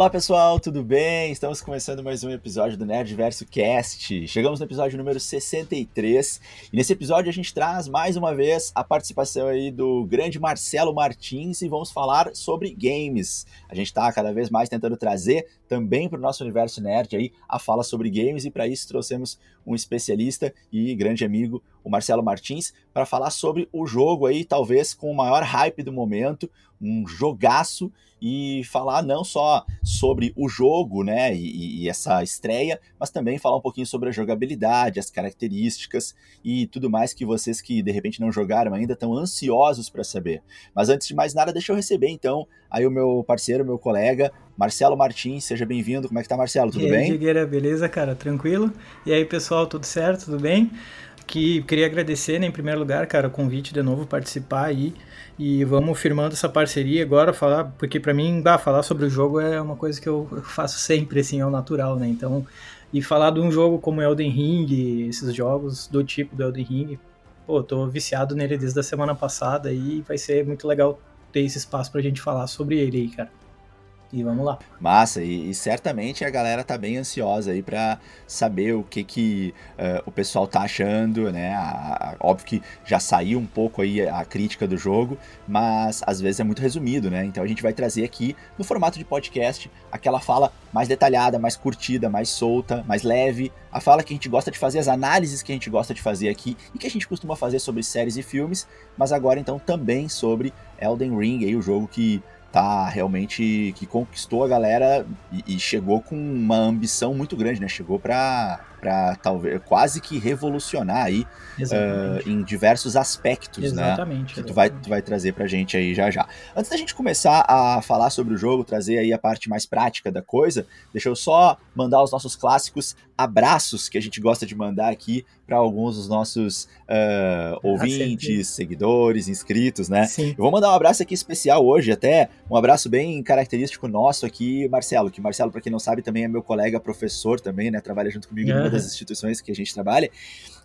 Olá pessoal, tudo bem? Estamos começando mais um episódio do Nerdverso Cast. Chegamos no episódio número 63 e nesse episódio a gente traz mais uma vez a participação aí do grande Marcelo Martins e vamos falar sobre games. A gente está cada vez mais tentando trazer também para o nosso universo nerd aí a fala sobre games e para isso trouxemos um especialista e grande amigo, o Marcelo Martins, para falar sobre o jogo aí, talvez com o maior hype do momento, um jogaço e falar não só sobre o jogo, né, e, e, essa estreia, mas também falar um pouquinho sobre a jogabilidade, as características e tudo mais que vocês que de repente não jogaram ainda estão ansiosos para saber. Mas antes de mais nada, deixa eu receber então aí o meu parceiro, meu colega, Marcelo Martins, seja bem-vindo. Como é que tá, Marcelo? Tudo e aí, bem? Digueira, beleza, cara? Tranquilo? E aí, pessoal, tudo certo? Tudo bem? Que queria agradecer, né, em primeiro lugar, cara, o convite de novo participar aí e vamos firmando essa parceria agora, falar, porque para mim, bah, falar sobre o jogo é uma coisa que eu faço sempre, assim, é o natural, né? Então, e falar de um jogo como Elden Ring, esses jogos do tipo do Elden Ring, pô, tô viciado nele desde a semana passada e vai ser muito legal ter esse espaço pra gente falar sobre ele aí, cara. E vamos lá. Massa, e, e, certamente a galera tá bem ansiosa aí para saber o que que uh, o pessoal tá achando, né? A, a, óbvio que já saiu um pouco aí a crítica do jogo, mas às vezes é muito resumido, né? Então a gente vai trazer aqui no formato de podcast aquela fala mais detalhada, mais curtida, mais solta, mais leve, a fala que a gente gosta de fazer, as análises que a gente gosta de fazer aqui e que a gente costuma fazer sobre séries e filmes, mas agora então também sobre Elden Ring, aí o jogo que tá realmente que conquistou a galera e, e chegou com uma ambição muito grande, né? Chegou para para talvez quase que revolucionar aí uh, em diversos aspectos, exatamente, né? Que tu vai, tu vai trazer pra gente aí já já. Antes da gente começar a falar sobre o jogo, trazer aí a parte mais prática da coisa, deixa eu só mandar os nossos clássicos abraços que a gente gosta de mandar aqui para alguns dos nossos uh, ouvintes, seguidores, inscritos, né? Sim. Eu vou mandar um abraço aqui especial hoje, até um abraço bem característico nosso aqui, Marcelo, que Marcelo, para quem não sabe, também é meu colega professor também, né? Trabalha junto comigo uhum. das instituições que a gente trabalha.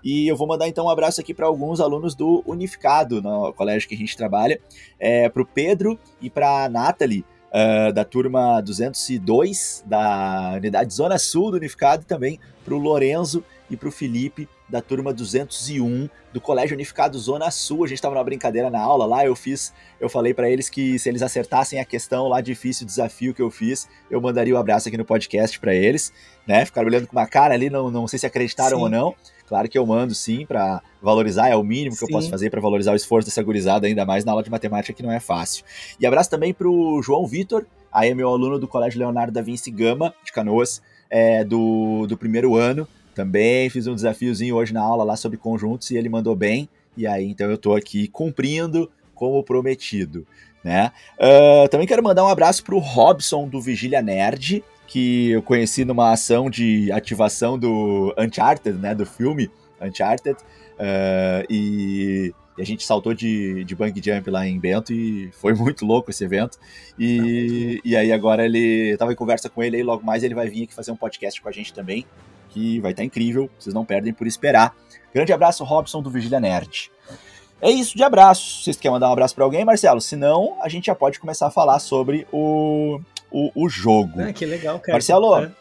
E eu vou mandar então um abraço aqui para alguns alunos do Unificado, no colégio que a gente trabalha, é, para o Pedro e para a Nathalie, uh, da turma 202 da unidade Zona Sul do Unificado, e também para o Lorenzo e para o Felipe da turma 201 do Colégio Unificado Zona Sul. A gente estava numa brincadeira na aula lá, eu fiz, eu falei para eles que se eles acertassem a questão lá difícil, o desafio que eu fiz, eu mandaria o um abraço aqui no podcast para eles, né? Ficaram olhando com uma cara ali, não, não sei se acreditaram sim. ou não. Claro que eu mando sim para valorizar, é o mínimo que sim. eu posso fazer para valorizar o esforço dessa gurizada, ainda mais na aula de matemática que não é fácil. E abraço também para o João Vitor, aí é meu aluno do Colégio Leonardo da Vinci Gama, de Canoas, é, do, do primeiro ano. Também fiz um desafiozinho hoje na aula lá sobre conjuntos e ele mandou bem. E aí, então eu estou aqui cumprindo como prometido. Né? Uh, também quero mandar um abraço para o Robson do Vigília Nerd, que eu conheci numa ação de ativação do Uncharted, né, do filme Uncharted, uh, e, e, a gente saltou de, de bang jump lá em Bento e foi muito louco esse evento. E, e aí agora ele estava em conversa com ele e logo mais ele vai vir aqui fazer um podcast com a gente também que vai estar tá incrível, vocês não perdem por esperar. Grande abraço, Robson do Vigília Nerd. É isso de abraço. Vocês querem mandar um abraço para alguém, Marcelo? Se não, a gente já pode começar a falar sobre o, o, o jogo. Ah, que legal, cara. Marcelo, é.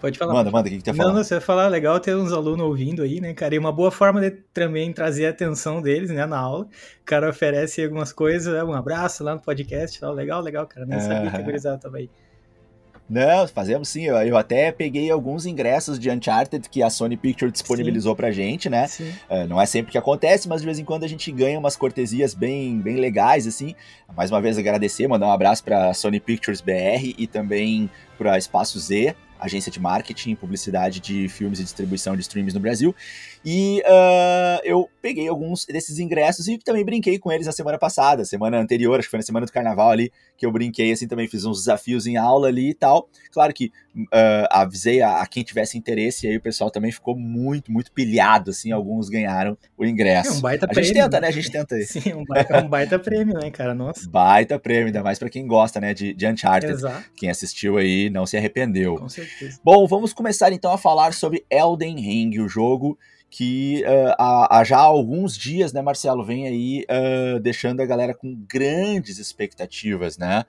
Pode falar. Manda, manda, o que, que ia falar? Não, você vai falar, legal ter uns alunos ouvindo aí, né, cara? E uma boa forma de também trazer a atenção deles, né, na aula. O cara oferece algumas coisas, um abraço lá no podcast, tal. legal, legal, cara. Nem sabia que a gurizada tava aí. Não, fazemos sim. Eu, eu, até peguei alguns ingressos de Uncharted que a Sony Pictures disponibilizou sim. pra gente, né? Uh, não é sempre que acontece, mas de vez em quando a gente ganha umas cortesias bem, bem legais, assim. Mais uma vez agradecer, mandar um abraço pra Sony Pictures BR e também pra Espaço Z, agência de marketing e publicidade de filmes e distribuição de streams no Brasil. E uh, eu peguei alguns desses ingressos e também brinquei com eles na semana passada, semana anterior, acho que foi na semana do carnaval ali, que eu brinquei, assim, também fiz uns desafios em aula ali e tal. Claro que uh, avisei a, a, quem tivesse interesse, e aí o pessoal também ficou muito, muito pilhado, assim, alguns ganharam o ingresso. É um baita a prêmio. A gente tenta, né? A gente tenta aí. Sim, um baita, um baita prêmio, né, cara? Nossa. Baita prêmio, ainda mais pra quem gosta, né, de, de Uncharted. Exato. Quem assistiu aí não se arrependeu. Com certeza. Bom, vamos começar então a falar sobre Elden Ring, o jogo que uh, há, há, já alguns dias, né, Marcelo, vem aí uh, deixando a galera com grandes expectativas, né?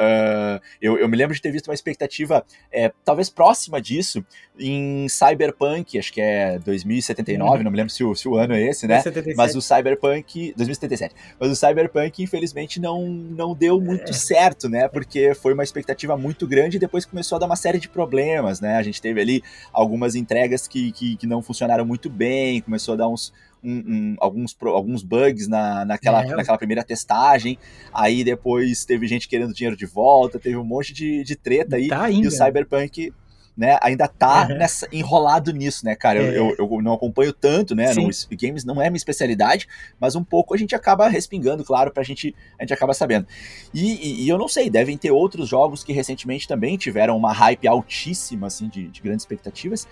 Uh, eu, eu, me lembro de ter visto uma expectativa é, talvez próxima disso em Cyberpunk, acho que é 2079, uhum. não me lembro se o, se o ano é esse, né? Mas o Cyberpunk. 2077. Mas o Cyberpunk, infelizmente, não, não deu muito é. certo, né? Porque foi uma expectativa muito grande e depois começou a dar uma série de problemas, né? A gente teve ali algumas entregas que, que, que não funcionaram muito bem, começou a dar uns um, um, alguns, alguns bugs na, naquela, é. naquela primeira testagem. Aí depois teve gente querendo dinheiro de volta, teve um monte de, de treta aí. Tá e o Cyberpunk né, ainda tá uhum. nessa, enrolado nisso, né, cara? É. Eu, eu, eu, não acompanho tanto, né? No, games não é minha especialidade, mas um pouco a gente acaba respingando, claro, pra gente, a gente acaba sabendo. E, e, e, eu não sei, devem ter outros jogos que recentemente também tiveram uma hype altíssima, assim, de, de grandes expectativas.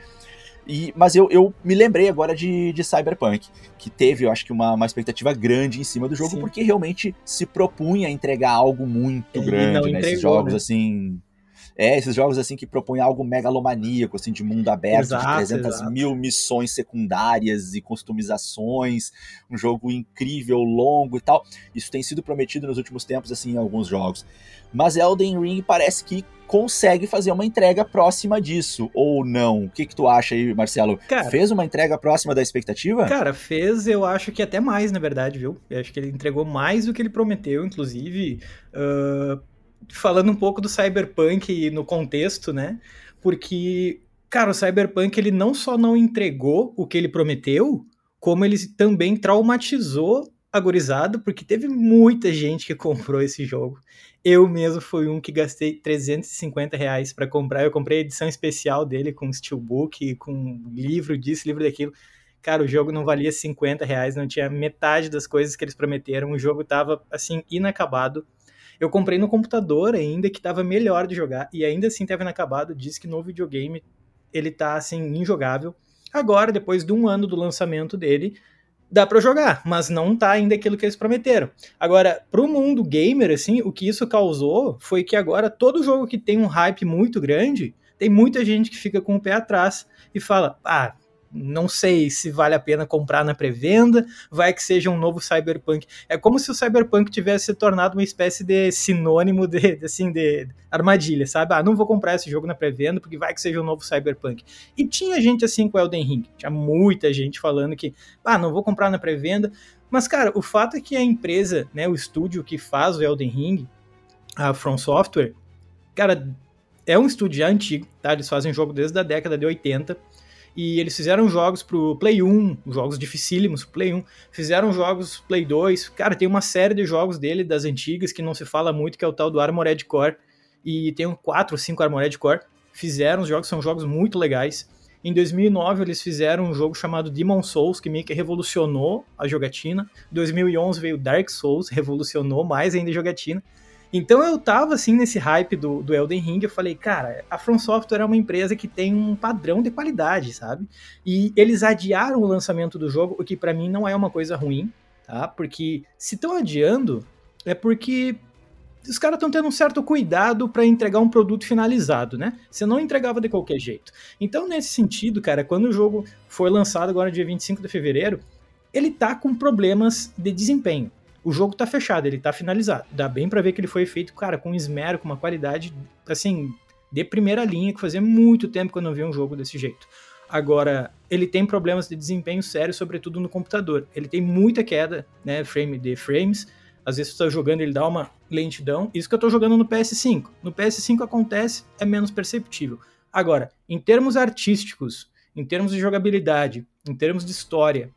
E, mas eu, eu me lembrei agora de, de Cyberpunk, que teve, eu acho que, uma, uma expectativa grande em cima do jogo, Sim. porque realmente se propunha a entregar algo muito grande, né? Esses jogos, né? assim. É, esses jogos assim que propõem algo megalomaníaco, assim, de mundo aberto, exato, de 300 exato. mil missões secundárias e customizações, um jogo incrível, longo e tal. Isso tem sido prometido nos últimos tempos, assim, em alguns jogos. Mas Elden Ring parece que consegue fazer uma entrega próxima disso, ou não? O que, que tu acha aí, Marcelo? Cara, fez uma entrega próxima da expectativa? Cara, fez, eu acho que até mais, na verdade, viu? Eu acho que ele entregou mais do que ele prometeu, inclusive. Uh, falando um pouco do Cyberpunk no contexto, né? Porque, cara, o Cyberpunk ele não só não entregou o que ele prometeu, como ele também traumatizou a gurizada, porque teve muita gente que comprou esse jogo. Eu mesmo fui um que gastei 350 reais para comprar. Eu comprei a edição especial dele com steelbook, com livro disso, livro daquilo. Cara, o jogo não valia 50 reais, não tinha metade das coisas que eles prometeram. O jogo tava, assim, inacabado. Eu comprei no computador ainda, que tava melhor de jogar, e ainda assim tava inacabado. Diz que no videogame ele tá, assim, injogável. Agora, depois de um ano do lançamento dele, dá para jogar, mas não tá ainda aquilo que eles prometeram. Agora, pro mundo gamer, assim, o que isso causou foi que agora todo jogo que tem um hype muito grande, tem muita gente que fica com o pé atrás e fala: ah, não sei se vale a pena comprar na pré-venda, vai que seja um novo Cyberpunk. É como se o Cyberpunk tivesse se tornado uma espécie de sinônimo de, assim, de armadilha, sabe? Ah, não vou comprar esse jogo na pré-venda porque vai que seja um novo Cyberpunk. E tinha gente assim com Elden Ring, tinha muita gente falando que, ah, não vou comprar na pré-venda. Mas, cara, o fato é que a empresa, né, o estúdio que faz o Elden Ring, a From Software, cara, é um estúdio já antigo, tá? Eles fazem jogo desde a década de 80 e eles fizeram jogos pro Play 1, jogos dificílimos pro Play 1, fizeram jogos Play 2. Cara, tem uma série de jogos dele, das antigas, que não se fala muito, que é o tal do Armored Core. E tem um 4 ou 5 Armored Core. Fizeram os jogos, são jogos muito legais. Em 2009 eles fizeram um jogo chamado Demon Souls, que meio que revolucionou a jogatina. Em 2011 veio Dark Souls, revolucionou mais ainda a jogatina. Então eu tava assim nesse hype do, do Elden Ring, eu falei, cara, a From Software é uma empresa que tem um padrão de qualidade, sabe? E eles adiaram o lançamento do jogo, o que para mim não é uma coisa ruim, tá? Porque se estão adiando, é porque os caras estão tendo um certo cuidado para entregar um produto finalizado, né? Você não entregava de qualquer jeito. Então, nesse sentido, cara, quando o jogo foi lançado agora dia 25 de fevereiro, ele tá com problemas de desempenho o jogo tá fechado, ele tá finalizado. Dá bem para ver que ele foi feito, cara, com esmero, com uma qualidade, assim, de primeira linha, que fazia muito tempo que eu não via um jogo desse jeito. Agora, ele tem problemas de desempenho sério, sobretudo no computador. Ele tem muita queda, né, frame de frames. Às vezes você tá jogando, ele dá uma lentidão. Isso que eu tô jogando no PS5. No PS5 acontece, é menos perceptível. Agora, em termos artísticos, em termos de jogabilidade, em termos de história,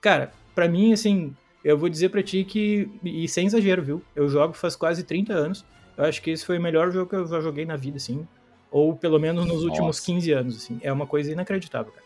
cara, para mim, assim, eu vou dizer para ti que, e sem exagero, viu? Eu jogo faz quase 30 anos. Eu acho que esse foi o melhor jogo que eu já joguei na vida, assim. Ou pelo menos nos Nossa. últimos 15 anos, assim. É uma coisa inacreditável, cara.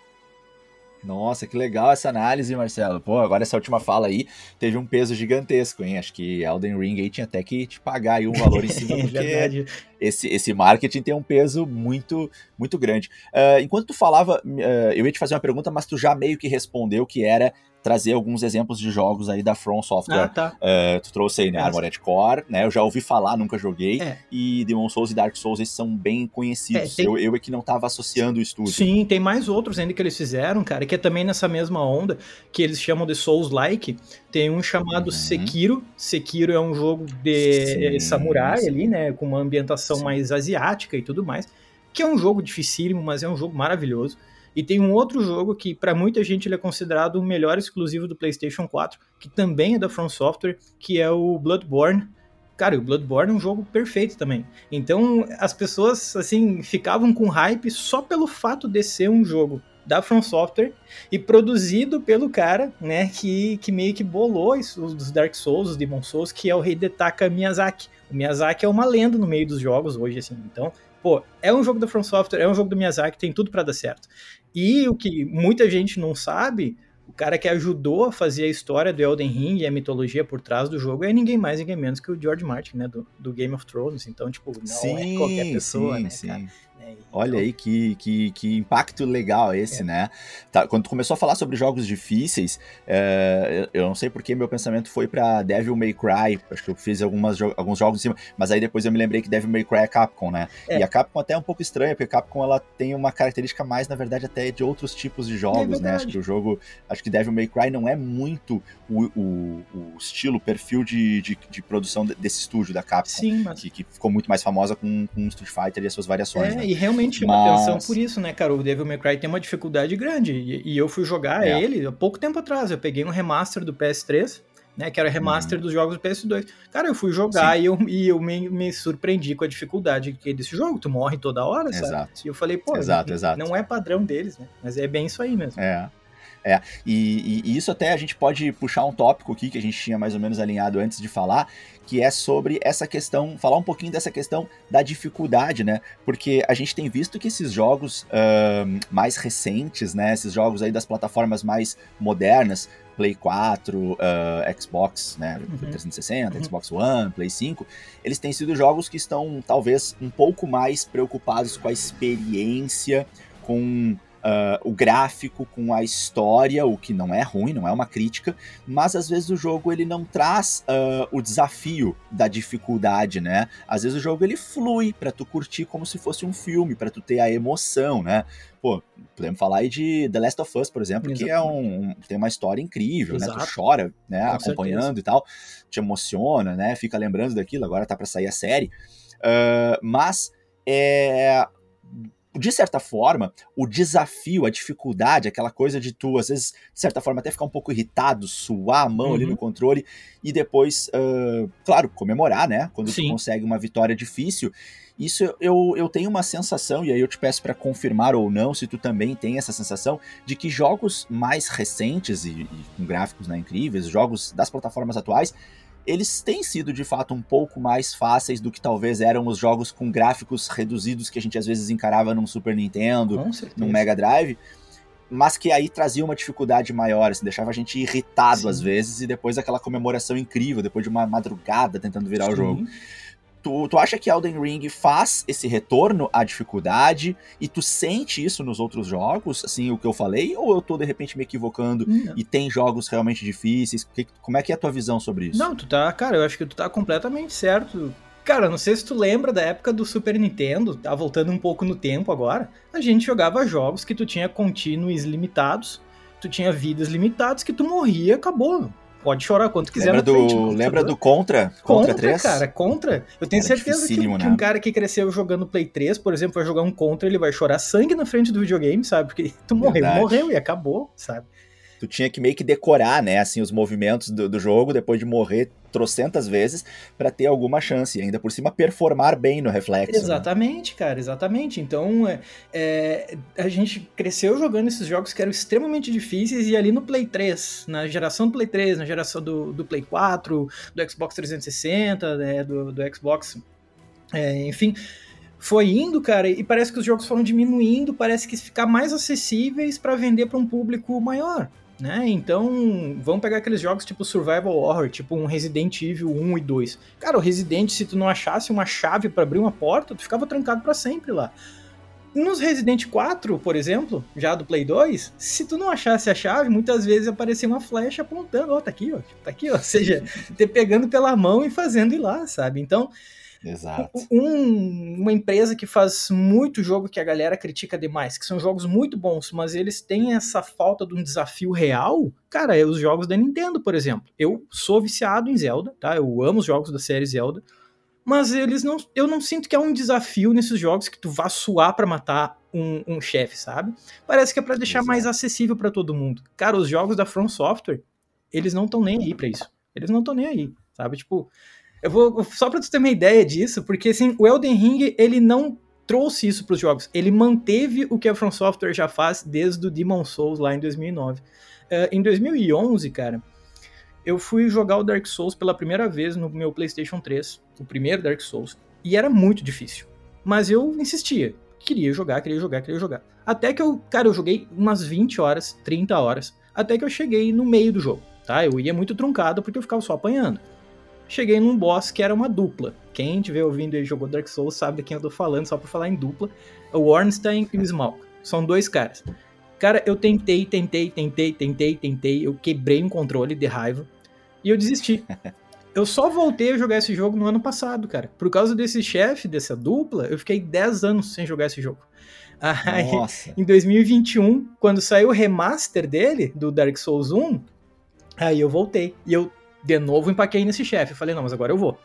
Nossa, que legal essa análise, Marcelo. Pô, agora essa última fala aí teve um peso gigantesco, hein? Acho que Elden Ring aí tinha até que te pagar aí um valor em cima, é porque verdade. Esse, esse marketing tem um peso muito, muito grande. Uh, enquanto tu falava, uh, eu ia te fazer uma pergunta, mas tu já meio que respondeu que era trazer alguns exemplos de jogos aí da From Software. Ah, tá. Uh, tu trouxe aí, né, Armored Core, né? Eu já ouvi falar, nunca joguei. É. E Demon Souls e Dark Souls, esses são bem conhecidos. É, tem... eu, eu é que não tava associando o estúdio. Sim, tem mais outros ainda que eles fizeram, cara, que é também nessa mesma onda, que eles chamam de Souls-like. Tem um chamado uhum. Sekiro. Sekiro é um jogo de sim, samurai sim. ali, né? Com uma ambientação sim. mais asiática e tudo mais. Que é um jogo dificílimo, mas é um jogo maravilhoso. E tem um outro jogo que, para muita gente, ele é considerado o melhor exclusivo do PlayStation 4, que também é da From Software, que é o Bloodborne. Cara, o Bloodborne é um jogo perfeito também. Então, as pessoas, assim, ficavam com hype só pelo fato de ser um jogo da From Software e produzido pelo cara, né, que, que meio que bolou os Dark Souls, os Demon Souls, que é o Hidetaka Miyazaki. O Miyazaki é uma lenda no meio dos jogos hoje, assim. Então, pô, é um jogo da From Software, é um jogo do Miyazaki, tem tudo para dar certo. E o que muita gente não sabe, o cara que ajudou a fazer a história do Elden Ring e a mitologia por trás do jogo é ninguém mais, ninguém menos que o George Martin, né, do, do Game of Thrones. Então, tipo, não sim, é qualquer pessoa, sim, né, sim. cara? Olha então... aí que, que, que impacto legal esse, é. né? Tá, quando tu começou a falar sobre jogos difíceis, é, eu não sei porque meu pensamento foi para Devil May Cry. Acho que eu fiz algumas, alguns jogos em cima, mas aí depois eu me lembrei que Devil May Cry é Capcom, né? É. E a Capcom até é um pouco estranha, porque a Capcom ela tem uma característica mais, na verdade, até de outros tipos de jogos, né? Acho que o jogo. Acho que Devil May Cry não é muito o, o, o estilo, o perfil de, de, de, produção desse estúdio da Capcom. Sim, mas... que, que ficou muito mais famosa com, com Street Fighter e as suas variações. É, né? e realmente chama Mas... atenção por isso, né, cara? O Devil May Cry tem uma dificuldade grande. E, e eu fui jogar é. ele há pouco tempo atrás. Eu peguei um remaster do PS3, né? Que era remaster uhum. dos jogos do PS2. Cara, eu fui jogar e eu, e eu me, me, surpreendi com a dificuldade que desse jogo. Tu morre toda hora, sabe? Exato. E eu falei, pô, exato, não, exato. não é padrão deles, né? Mas é bem isso aí mesmo. É. É, e, e, isso até a gente pode puxar um tópico aqui que a gente tinha mais ou menos alinhado antes de falar, que é sobre essa questão, falar um pouquinho dessa questão da dificuldade, né? Porque a gente tem visto que esses jogos uh, mais recentes, né? Esses jogos aí das plataformas mais modernas, Play 4, uh, Xbox, né, uhum. 360, uhum. Xbox One, Play 5, eles têm sido jogos que estão talvez um pouco mais preocupados com a experiência, com Uh, o gráfico com a história, o que não é ruim, não é uma crítica, mas às vezes o jogo ele não traz uh, o desafio da dificuldade, né? Às vezes o jogo ele flui para tu curtir como se fosse um filme, para tu ter a emoção, né? Pô, podemos falar aí de The Last of Us, por exemplo, Exatamente. que é um, tem uma história incrível, Exato. né? Tu chora, né? Com acompanhando certeza. e tal, te emociona, né? Fica lembrando daquilo, agora tá para sair a série. Uh, mas é, de certa forma, o desafio, a dificuldade, aquela coisa de tu, às vezes, de certa forma, até ficar um pouco irritado, suar a mão uhum. ali no controle e depois, uh, claro, comemorar, né? Quando Sim. tu consegue uma vitória difícil. Isso eu, eu tenho uma sensação, e aí eu te peço para confirmar ou não, se tu também tem essa sensação, de que jogos mais recentes e, e com gráficos né, incríveis, jogos das plataformas atuais, eles têm sido de fato um pouco mais fáceis do que talvez eram os jogos com gráficos reduzidos que a gente às vezes encarava num Super Nintendo, num Mega Drive, mas que aí trazia uma dificuldade maior, assim, deixava a gente irritado Sim. às vezes e depois aquela comemoração incrível, depois de uma madrugada tentando virar Sim. o jogo. Tu, tu acha que Elden Ring faz esse retorno à dificuldade e tu sente isso nos outros jogos, assim, o que eu falei, ou eu tô de repente me equivocando não. e tem jogos realmente difíceis? Que, como é que é a tua visão sobre isso? Não, tu tá, cara, eu acho que tu tá completamente certo. Cara, não sei se tu lembra da época do Super Nintendo, tá voltando um pouco no tempo agora. A gente jogava jogos que tu tinha contínuos limitados, tu tinha vidas limitadas, que tu morria e acabou pode chorar quanto quiser lembra do, frente, Lembra do Contra? Contra, Contra 3? cara, Contra. Eu tenho Era certeza que, né? que, um cara que cresceu jogando Play 3, por exemplo, vai jogar um Contra, ele vai chorar sangue na frente do videogame, sabe? Porque tu morreu, Verdade. morreu e acabou, sabe? tu tinha que meio que decorar, né, assim, os movimentos do, do jogo depois de morrer trocentas vezes para ter alguma chance e ainda por cima performar bem no reflexo. Né? Exatamente, né? cara, exatamente. Então é, é, a gente cresceu jogando esses jogos que eram extremamente difíceis e ali no Play 3, na geração do Play 3, na geração do, do Play 4, do Xbox 360, né, do, do Xbox, é, enfim foi indo, cara, e parece que os jogos foram diminuindo, parece que ficar mais acessíveis para vender para um público maior. Né? Então, vamos pegar aqueles jogos tipo Survival Horror, tipo um Resident Evil 1 e 2. Cara, o Resident, se tu não achasse uma chave para abrir uma porta, tu ficava trancado para sempre lá. Nos Resident 4, por exemplo, já do Play 2, se tu não achasse a chave, muitas vezes aparecia uma flecha apontando, ó, oh, tá aqui, ó, tá aqui, ó. Ou seja, te pegando pela mão e fazendo ir lá, sabe? Então, Exato. Um, uma empresa que faz muito jogo que a galera critica demais, que são jogos muito bons, mas eles têm essa falta de um desafio real. Cara, é os jogos da Nintendo, por exemplo. Eu sou viciado em Zelda, tá? Eu amo os jogos da série Zelda. Mas eles não. Eu não sinto que é um desafio nesses jogos que tu vá suar para matar um, um chefe, sabe? Parece que é para deixar Exato. mais acessível para todo mundo. Cara, os jogos da From Software, eles não estão nem aí para isso. Eles não estão nem aí, sabe? Tipo, eu vou só para tu ter uma ideia disso, porque assim, o Elden Ring, ele não trouxe isso para os jogos. Ele manteve o que a From Software já faz desde o Demon Souls lá em 2009. Uh, eh, em 2011, cara, eu fui jogar o Dark Souls pela primeira vez no meu PlayStation 3, o primeiro Dark Souls, e era muito difícil. Mas eu insistia, queria jogar, queria jogar, queria jogar. Até que eu, cara, eu joguei umas 20 horas, 30 horas, até que eu cheguei no meio do jogo, tá? Eu ia muito truncado porque eu ficava só apanhando cheguei num boss que era uma dupla. Quem estiver ouvindo e jogou Dark Souls sabe de quem eu tô falando, só por falar em dupla. O Ornstein e o Smaug. São dois caras. Cara, eu tentei, tentei, tentei, tentei, tentei. Eu quebrei um controle de raiva. E eu desisti. Eu só voltei a jogar esse jogo no ano passado, cara. Por causa desse chefe, dessa dupla, eu fiquei 10 anos sem jogar esse jogo. Aí, Nossa. em 2021, quando saiu o remaster dele, do Dark Souls 1, aí eu voltei. E eu de novo empaquei nesse chefe. Falei, não, mas agora eu vou.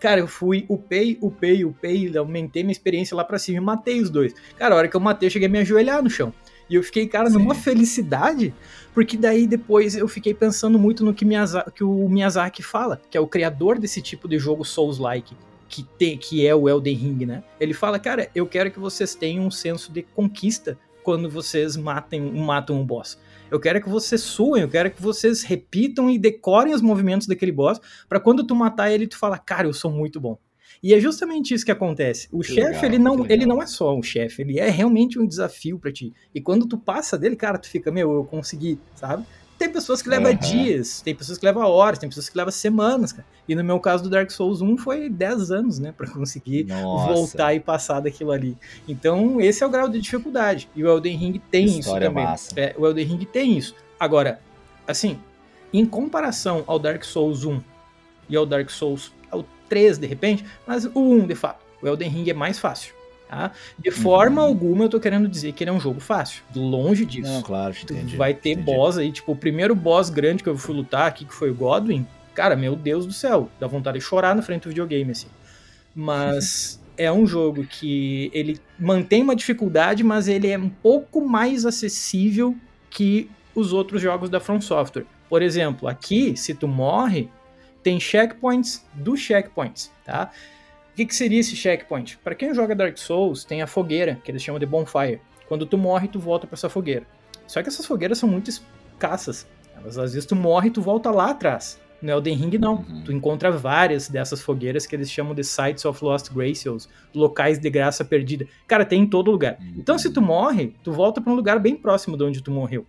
Cara, eu fui, upei, upei, upei, aumentei minha experiência lá pra cima e matei os dois. Cara, a hora que eu matei, eu cheguei a me ajoelhar no chão. E eu fiquei, cara, Sim. numa felicidade, porque daí depois eu fiquei pensando muito no que, Miyazaki, que o Miyazaki fala, que é o criador desse tipo de jogo Souls-like, que, tem, que é o Elden Ring, né? Ele fala, cara, eu quero que vocês tenham um senso de conquista quando vocês matem, matam um boss. Eu quero que vocês suem, eu quero que vocês repitam e decorem os movimentos daquele boss, para quando tu matar ele, tu fala, cara, eu sou muito bom. E é justamente isso que acontece. O chefe, ele não, ele não é só um chefe, ele é realmente um desafio para ti. E quando tu passa dele, cara, tu fica, meu, eu consegui, sabe? Tem pessoas que levam uhum. dias, tem pessoas que levam horas, tem pessoas que levam semanas, cara. E no meu caso do Dark Souls 1 foi 10 anos, né, para conseguir Nossa. voltar e passar daquilo ali. Então, esse é o grau de dificuldade. E o Elden Ring tem História isso também. Massa. É, o Elden Ring tem isso. Agora, assim, em comparação ao Dark Souls 1 e ao Dark Souls ao 3 de repente, mas o 1 de fato, o Elden Ring é mais fácil. Tá? De forma uhum. alguma eu tô querendo dizer que ele é um jogo fácil. Longe disso. Não, claro, entendi, vai ter entendi. boss aí, tipo, o primeiro boss grande que eu fui lutar aqui, que foi o Godwin, cara, meu Deus do céu, dá vontade de chorar na frente do videogame, assim. Mas é um jogo que ele mantém uma dificuldade, mas ele é um pouco mais acessível que os outros jogos da From Software. Por exemplo, aqui, se tu morre, tem checkpoints dos checkpoints, tá? O que, que seria esse checkpoint? Para quem joga Dark Souls, tem a fogueira, que eles chamam de bonfire. Quando tu morre, tu volta para essa fogueira. Só que essas fogueiras são muito escassas. Elas, às vezes tu morre e tu volta lá atrás. No Elden Ring, não. Uhum. Tu encontra várias dessas fogueiras que eles chamam de Sites of Lost Graces, locais de graça perdida. Cara, tem em todo lugar. Uhum. Então, se tu morre, tu volta para um lugar bem próximo de onde tu morreu.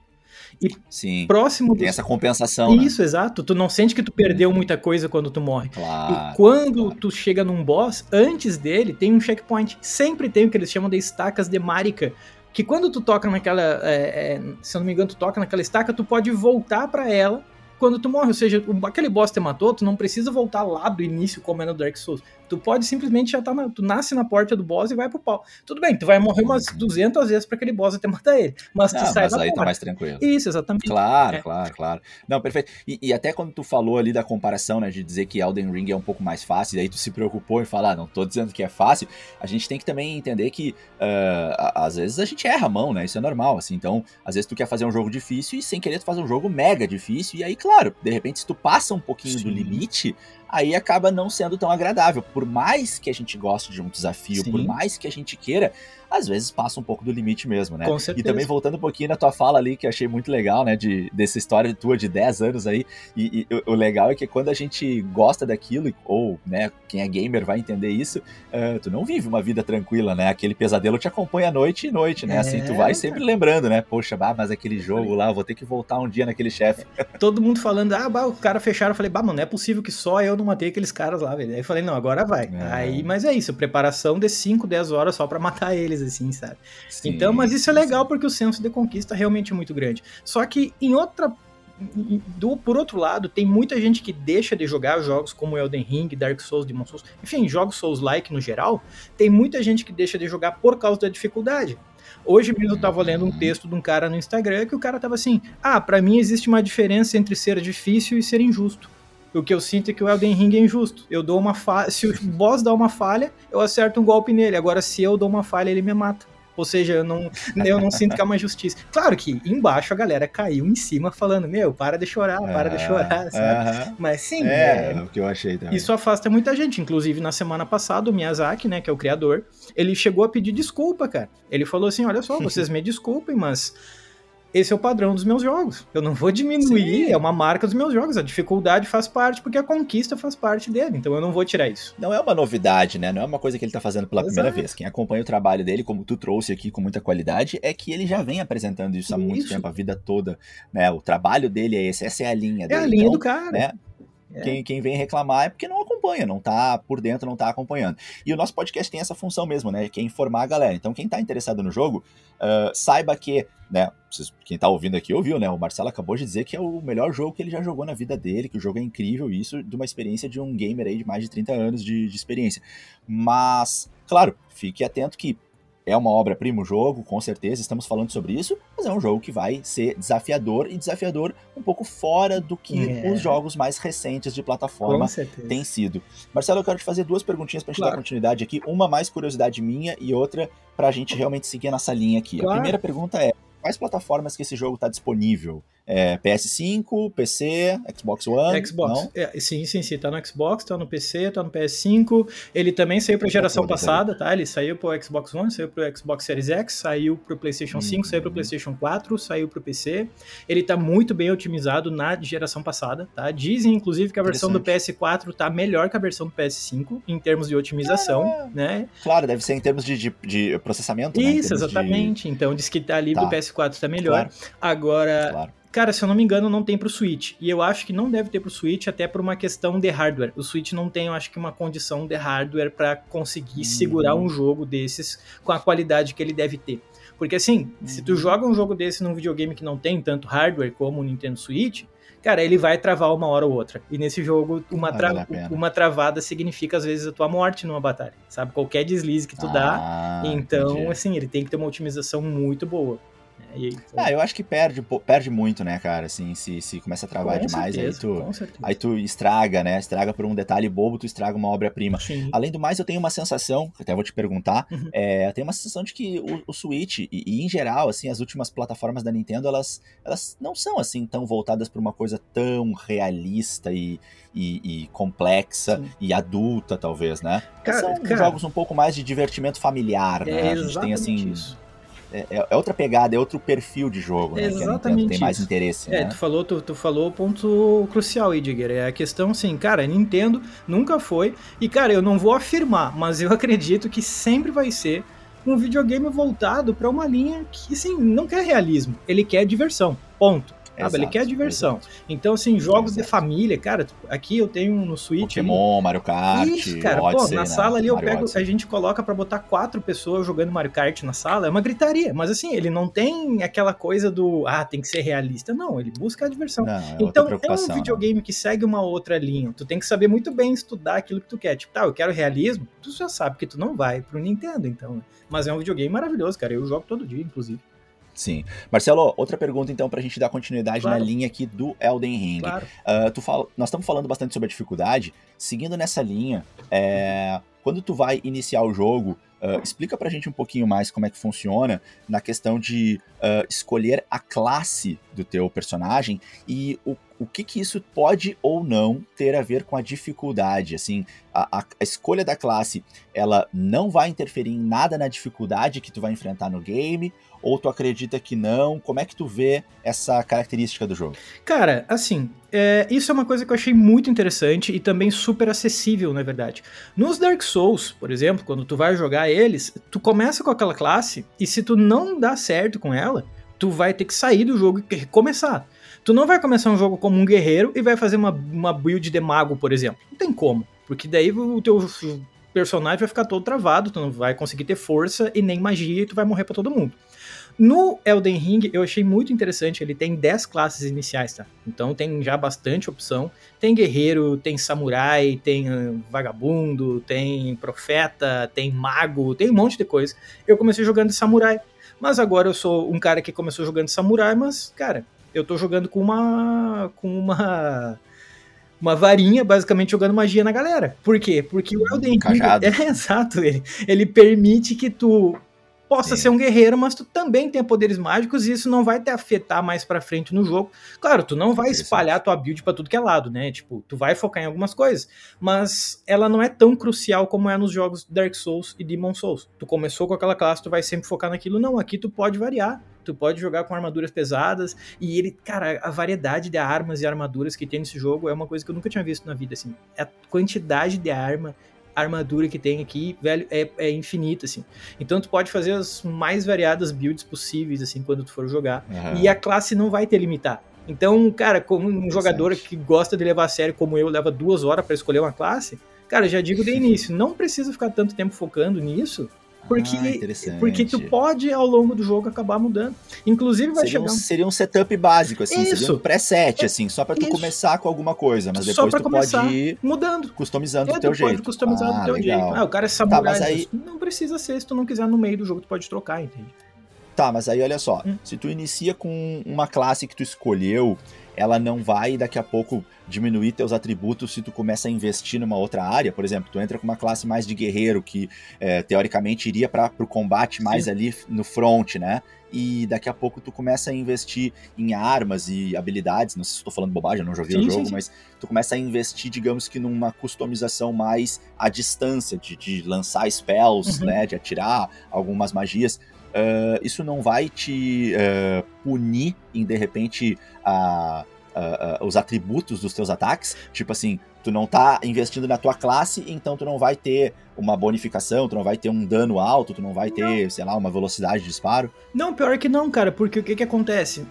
E Sim, próximo tem essa compensação. Né? Isso, né? exato. Tu não sente que tu perdeu muita coisa quando tu morre. Claro, e quando claro. tu chega num boss, antes dele tem um checkpoint. Sempre tem o que eles chamam de estacas de Marika. Que quando tu toca naquela. É, é, se eu não me engano, tu toca naquela estaca, tu pode voltar para ela quando tu morre. Ou seja, aquele boss te matou, tu não precisa voltar lá do início como é no Dark Souls. Tu pode simplesmente já tá na, tu nasce na porta do boss e vai pro pau. Tudo bem, tu vai morrer umas 200 vezes para aquele boss até matar ele, mas tu ah, sai mas aí porta. tá mais tranquilo. Isso, exatamente. Claro, é. claro, claro. Não, perfeito. E, e, até quando tu falou ali da comparação, né, de dizer que Elden Ring é um pouco mais fácil, e aí tu se preocupou em falar, ah, não tô dizendo que é fácil, a gente tem que também entender que uh, às vezes a gente erra a mão, né, isso é normal, assim, então às vezes tu quer fazer um jogo difícil e sem querer tu faz um jogo mega difícil, e aí, claro, de repente se tu passa um pouquinho Sim. do limite, aí acaba não sendo tão agradável. Por mais que a gente goste de um desafio, Sim. por mais que a gente queira, às vezes passa um pouco do limite mesmo, né? Com certeza. E também voltando um pouquinho na tua fala ali, que achei muito legal, né, de, dessa história tua de 10 anos aí, e, e o, o legal é que quando a gente gosta daquilo, ou, né, quem é gamer vai entender isso, uh, tu não vive uma vida tranquila, né? Aquele pesadelo te acompanha noite e noite, né? É, assim, tu vai sempre lembrando, né? Poxa, bah, mas aquele jogo lá, vou ter que voltar um dia naquele chefe. Todo mundo falando, ah, bah, o cara fecharam, eu falei, bah, mano, não é possível que só eu não matei aqueles caras lá, velho. Aí eu falei, não, agora vai. É. Aí, mas é isso, preparação de 5, 10 horas só para matar eles, assim, sabe? Sim, então, mas isso é legal porque o senso de conquista realmente é muito grande. Só que em outra do, por outro lado, tem muita gente que deixa de jogar jogos como Elden Ring, Dark Souls, Demon Souls, enfim, jogos Souls-like no geral. Tem muita gente que deixa de jogar por causa da dificuldade. Hoje mesmo eu tava lendo um texto de um cara no Instagram que o cara tava assim: Ah, para mim existe uma diferença entre ser difícil e ser injusto. O que eu sinto é que o Elden Ring é injusto. Eu dou uma falha. Se o boss dá uma falha, eu acerto um golpe nele. Agora, se eu dou uma falha, ele me mata. Ou seja, eu não, eu não sinto que é uma justiça. Claro que embaixo a galera caiu em cima falando, meu, para de chorar, para de chorar, sabe? Mas sim, é, é, o que eu achei também. Isso afasta muita gente. Inclusive, na semana passada, o Miyazaki, né, que é o criador, ele chegou a pedir desculpa, cara. Ele falou assim: olha só, vocês me desculpem, mas esse é o padrão dos meus jogos. Eu não vou diminuir, Sim. é uma marca dos meus jogos. A dificuldade faz parte porque a conquista faz parte dele. Então eu não vou tirar isso. Não é uma novidade, né? Não é uma coisa que ele tá fazendo pela Exato. primeira vez. Quem acompanha o trabalho dele, como tu trouxe aqui com muita qualidade, é que ele já vem apresentando isso há muito tempo, a vida toda. Né? O trabalho dele é esse, essa é a linha dele. É a linha então, do cara. Né? É. Quem, quem vem reclamar é porque não acompanha, não tá por dentro, não tá acompanhando. E o nosso podcast tem essa função mesmo, né? Que é informar a galera. Então, quem tá interessado no jogo, uh, saiba que, né? Quem tá ouvindo aqui ouviu, né? O Marcelo acabou de dizer que é o melhor jogo que ele já jogou na vida dele, que o jogo é incrível, isso de uma experiência de um gamer aí de mais de 30 anos de, de experiência. Mas, claro, fique atento que é uma obra-prima o jogo, com certeza, estamos falando sobre isso, mas é um jogo que vai ser desafiador e desafiador um pouco fora do que é. os jogos mais recentes de plataforma têm sido. Marcelo, eu quero te fazer duas perguntinhas para gente claro. dar continuidade aqui, uma mais curiosidade minha e outra para a gente realmente seguir nessa linha aqui. Claro. A primeira pergunta é: quais plataformas que esse jogo está disponível? É, PS5, PC, Xbox One? Xbox. É, sim, sim, sim. Tá no Xbox, tá no PC, tá no PS5. Ele também saiu pra geração passada, tá? Ele saiu pro Xbox One, saiu pro Xbox Series X, saiu pro PlayStation 5, saiu pro. PlayStation 4, saiu pro PC. Ele tá muito bem otimizado na geração passada, tá? Dizem, inclusive, que a versão do PS4 tá melhor que a versão do PS5 em termos de otimização, ah, né? Claro, deve ser em termos de, de, de processamento, né? Isso, né? exatamente. De... Então, diz que tá ali tá. do PS4 tá melhor. Claro. Agora, claro. Cara, se eu não me engano, não tem pro Switch. E eu acho que não deve ter pro Switch, até por uma questão de hardware. O Switch não tem, eu acho que, uma condição de hardware para conseguir segurar um jogo desses com a qualidade que ele deve ter. Porque assim, se tu uhum. joga um jogo desse num videogame que não tem tanto hardware como o Nintendo Switch, cara, ele vai travar uma hora ou outra. E nesse jogo, uma, tra uma travada significa, às vezes, a tua morte numa batalha, sabe? Qualquer deslize que tu ah, dá. Então, entendi. assim, ele tem que ter uma otimização muito boa. Aí, então... Ah, eu acho que perde, perde muito, né, cara? Assim, se, se começa a travar com demais, certeza, aí, tu, aí tu estraga, né? Estraga por um detalhe bobo, tu estraga uma obra-prima. Além do mais, eu tenho uma sensação, até vou te perguntar, uhum. é, eu tenho uma sensação de que o, o Switch, e, e, em geral, assim, as últimas plataformas da Nintendo, elas, elas não são, assim, tão voltadas para uma coisa tão realista e, e, e complexa Sim. e adulta, talvez, né? Cara, são cara, jogos um pouco mais de divertimento familiar, né? É a gente tem, assim... Isso é, é, é, outra pegada, é outro perfil de jogo, né? Exatamente. tem mais interesse. É, né? tu falou, tu, tu falou o ponto crucial, Edgar. É a questão, assim, cara, Nintendo nunca foi. E, cara, eu não vou afirmar, mas eu acredito que sempre vai ser um videogame voltado para uma linha que, assim, não quer realismo, ele quer diversão. Ponto. Exato, ele quer diversão. Exato. Então, assim, jogos exato. de família, cara, aqui eu tenho no Switch. Pokémon, ali. Mario Kart. Isso, cara, Odyssey, pô, na né? sala ali eu pego, Odyssey. a gente coloca para botar quatro pessoas jogando Mario Kart na sala, é uma gritaria. Mas assim, ele não tem aquela coisa do, ah, tem que ser realista. Não, ele busca a diversão. Não, é então, é um videogame né? que segue uma outra linha. Tu tem que saber muito bem estudar aquilo que tu quer. Tipo, tá, eu quero realismo, tu já sabe que tu não vai pro Nintendo, então. Mas é um videogame maravilhoso, cara. Eu jogo todo dia, inclusive. Sim. Marcelo, outra pergunta então para a gente dar continuidade claro. na linha aqui do Elden Ring. Claro. Uh, tu fala, nós estamos falando bastante sobre a dificuldade. Seguindo nessa linha, é, quando tu vai iniciar o jogo, uh, explica para a gente um pouquinho mais como é que funciona na questão de uh, escolher a classe do teu personagem e o, o que que isso pode ou não ter a ver com a dificuldade? Assim, a, a, a, escolha da classe, ela não vai interferir em nada na dificuldade que tu vai enfrentar no game? Ou tu acredita que não? Como é que tu vê essa característica do jogo? Cara, assim, é, isso é uma coisa que eu achei muito interessante e também super acessível, na verdade. Nos Dark Souls, por exemplo, quando tu vai jogar eles, tu começa com aquela classe e se tu não dá certo com ela, tu vai ter que sair do jogo e recomeçar. Tu não vai começar um jogo como um guerreiro e vai fazer uma, uma build de mago, por exemplo. Não tem como. Porque daí o teu personagem vai ficar todo travado, tu não vai conseguir ter força e nem magia e tu vai morrer para todo mundo. No Elden Ring, eu achei muito interessante, ele tem 10 classes iniciais, tá? Então tem já bastante opção. Tem guerreiro, tem samurai, tem uh, vagabundo, tem profeta, tem mago, tem um monte de coisa. Eu comecei jogando de samurai, mas agora eu sou um cara que começou jogando de samurai, mas, cara, eu tô jogando com uma. com uma. Uma varinha, basicamente jogando magia na galera. Por quê? Porque o Elden Ring. É, exato, ele, ele permite que tu possa Sim. ser um guerreiro, mas tu também tem poderes mágicos e isso não vai te afetar mais para frente no jogo. Claro, tu não vai espalhar tua build para tudo que é lado, né? Tipo, tu vai focar em algumas coisas, mas ela não é tão crucial como é nos jogos Dark Souls e Demon Souls. Tu começou com aquela classe, tu vai sempre focar naquilo. Não, aqui tu pode variar. Tu pode jogar com armaduras pesadas e ele, cara, a variedade de armas e armaduras que tem nesse jogo é uma coisa que eu nunca tinha visto na vida, assim. A quantidade de arma armadura que tem aqui, velho, é, é infinita, assim. Então tu pode fazer as mais variadas builds possíveis, assim, quando tu for jogar. Uhum. E a classe não vai te limitar. Então, cara, como um jogador que gosta de levar a sério, como eu, leva duas horas para escolher uma classe, cara, já digo de início, não precisa ficar tanto tempo focando nisso, porque, ah, porque tu pode, ao longo do jogo, acabar mudando. Inclusive vai seria chegar... Um, seria um setup básico, assim, Isso. seria um preset, assim, só para tu Isso. começar com alguma coisa, mas depois tu pode ir mudando. Customizando é, do teu jeito. Pode customizar ah, do teu legal. jeito. Ah, o cara é samurai, tá, aí... não precisa ser, se tu não quiser no meio do jogo, tu pode trocar, entende? Tá, mas aí olha só, hum. se tu inicia com uma classe que tu escolheu, ela não vai daqui a pouco diminuir teus atributos se tu começa a investir numa outra área. Por exemplo, tu entra com uma classe mais de guerreiro que é, teoricamente iria para o combate mais Sim. ali no front, né? E daqui a pouco tu começa a investir em armas e habilidades. Não sei se estou falando bobagem, eu não joguei sim, o jogo, sim, mas tu começa a investir, digamos que numa customização mais à distância, de, de lançar spells, uhum. né? De atirar algumas magias. Uh, isso não vai te uh, punir em de repente a, a, a, os atributos dos teus ataques. Tipo assim, tu não tá investindo na tua classe, então tu não vai ter uma bonificação, tu não vai ter um dano alto, tu não vai ter, não. sei lá, uma velocidade de disparo. Não, pior é que não, cara, porque o que que acontece?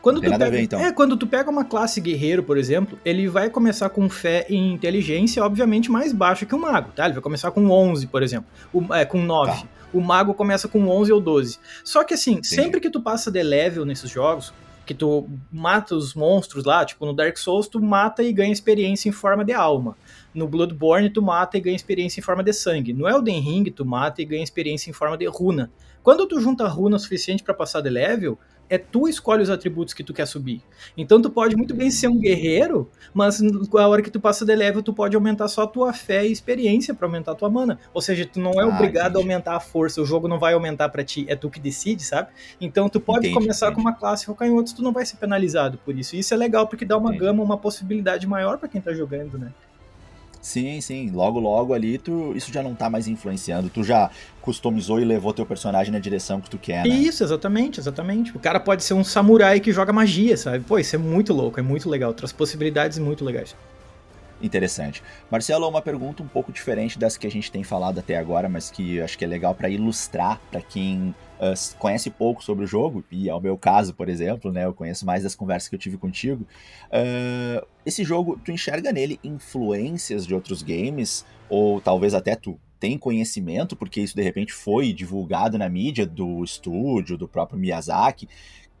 Quando tu pega, ver, então. É, quando tu pega uma classe guerreiro, por exemplo, ele vai começar com fé em inteligência, obviamente, mais baixa que o mago, tá? Ele vai começar com 11, por exemplo, o, é, com 9. Tá o mago começa com 11 ou 12. Só que assim, Sim. sempre que tu passa de level nesses jogos, que tu mata os monstros lá, tipo no Dark Souls, tu mata e ganha experiência em forma de alma. No Bloodborne, tu mata e ganha experiência em forma de sangue. No Elden Ring, tu mata e ganha experiência em forma de runa. Quando tu junta runa suficiente para passar de level, é tu escolhe os atributos que tu quer subir. Então tu pode muito bem ser um guerreiro, mas a hora que tu passa de level, tu pode aumentar só a tua fé e experiência para aumentar a tua mana. Ou seja, tu não é ah, obrigado entendi. a aumentar a força, o jogo não vai aumentar para ti, é tu que decide, sabe? Então tu pode entendi, começar entendi. com uma classe e focar em outros, tu não vai ser penalizado por isso. E isso é legal porque dá uma gama, uma possibilidade maior para quem tá jogando, né? Sim, sim. Logo, logo ali, tu, isso já não tá mais influenciando. Tu já customizou e levou teu personagem na direção que tu quer, né? Isso, exatamente, exatamente. O cara pode ser um samurai que joga magia, sabe? Pô, isso é muito louco, é muito legal. Traz possibilidades muito legais. Interessante. Marcelo, uma pergunta um pouco diferente das que a gente tem falado até agora, mas que acho que é legal para ilustrar para quem uh, conhece pouco sobre o jogo, e é o meu caso, por exemplo, né? Eu conheço mais das conversas que eu tive contigo. Uh, esse jogo, tu enxerga nele influências de outros games, ou talvez até tu tem conhecimento, porque isso de repente foi divulgado na mídia do estúdio, do próprio Miyazaki.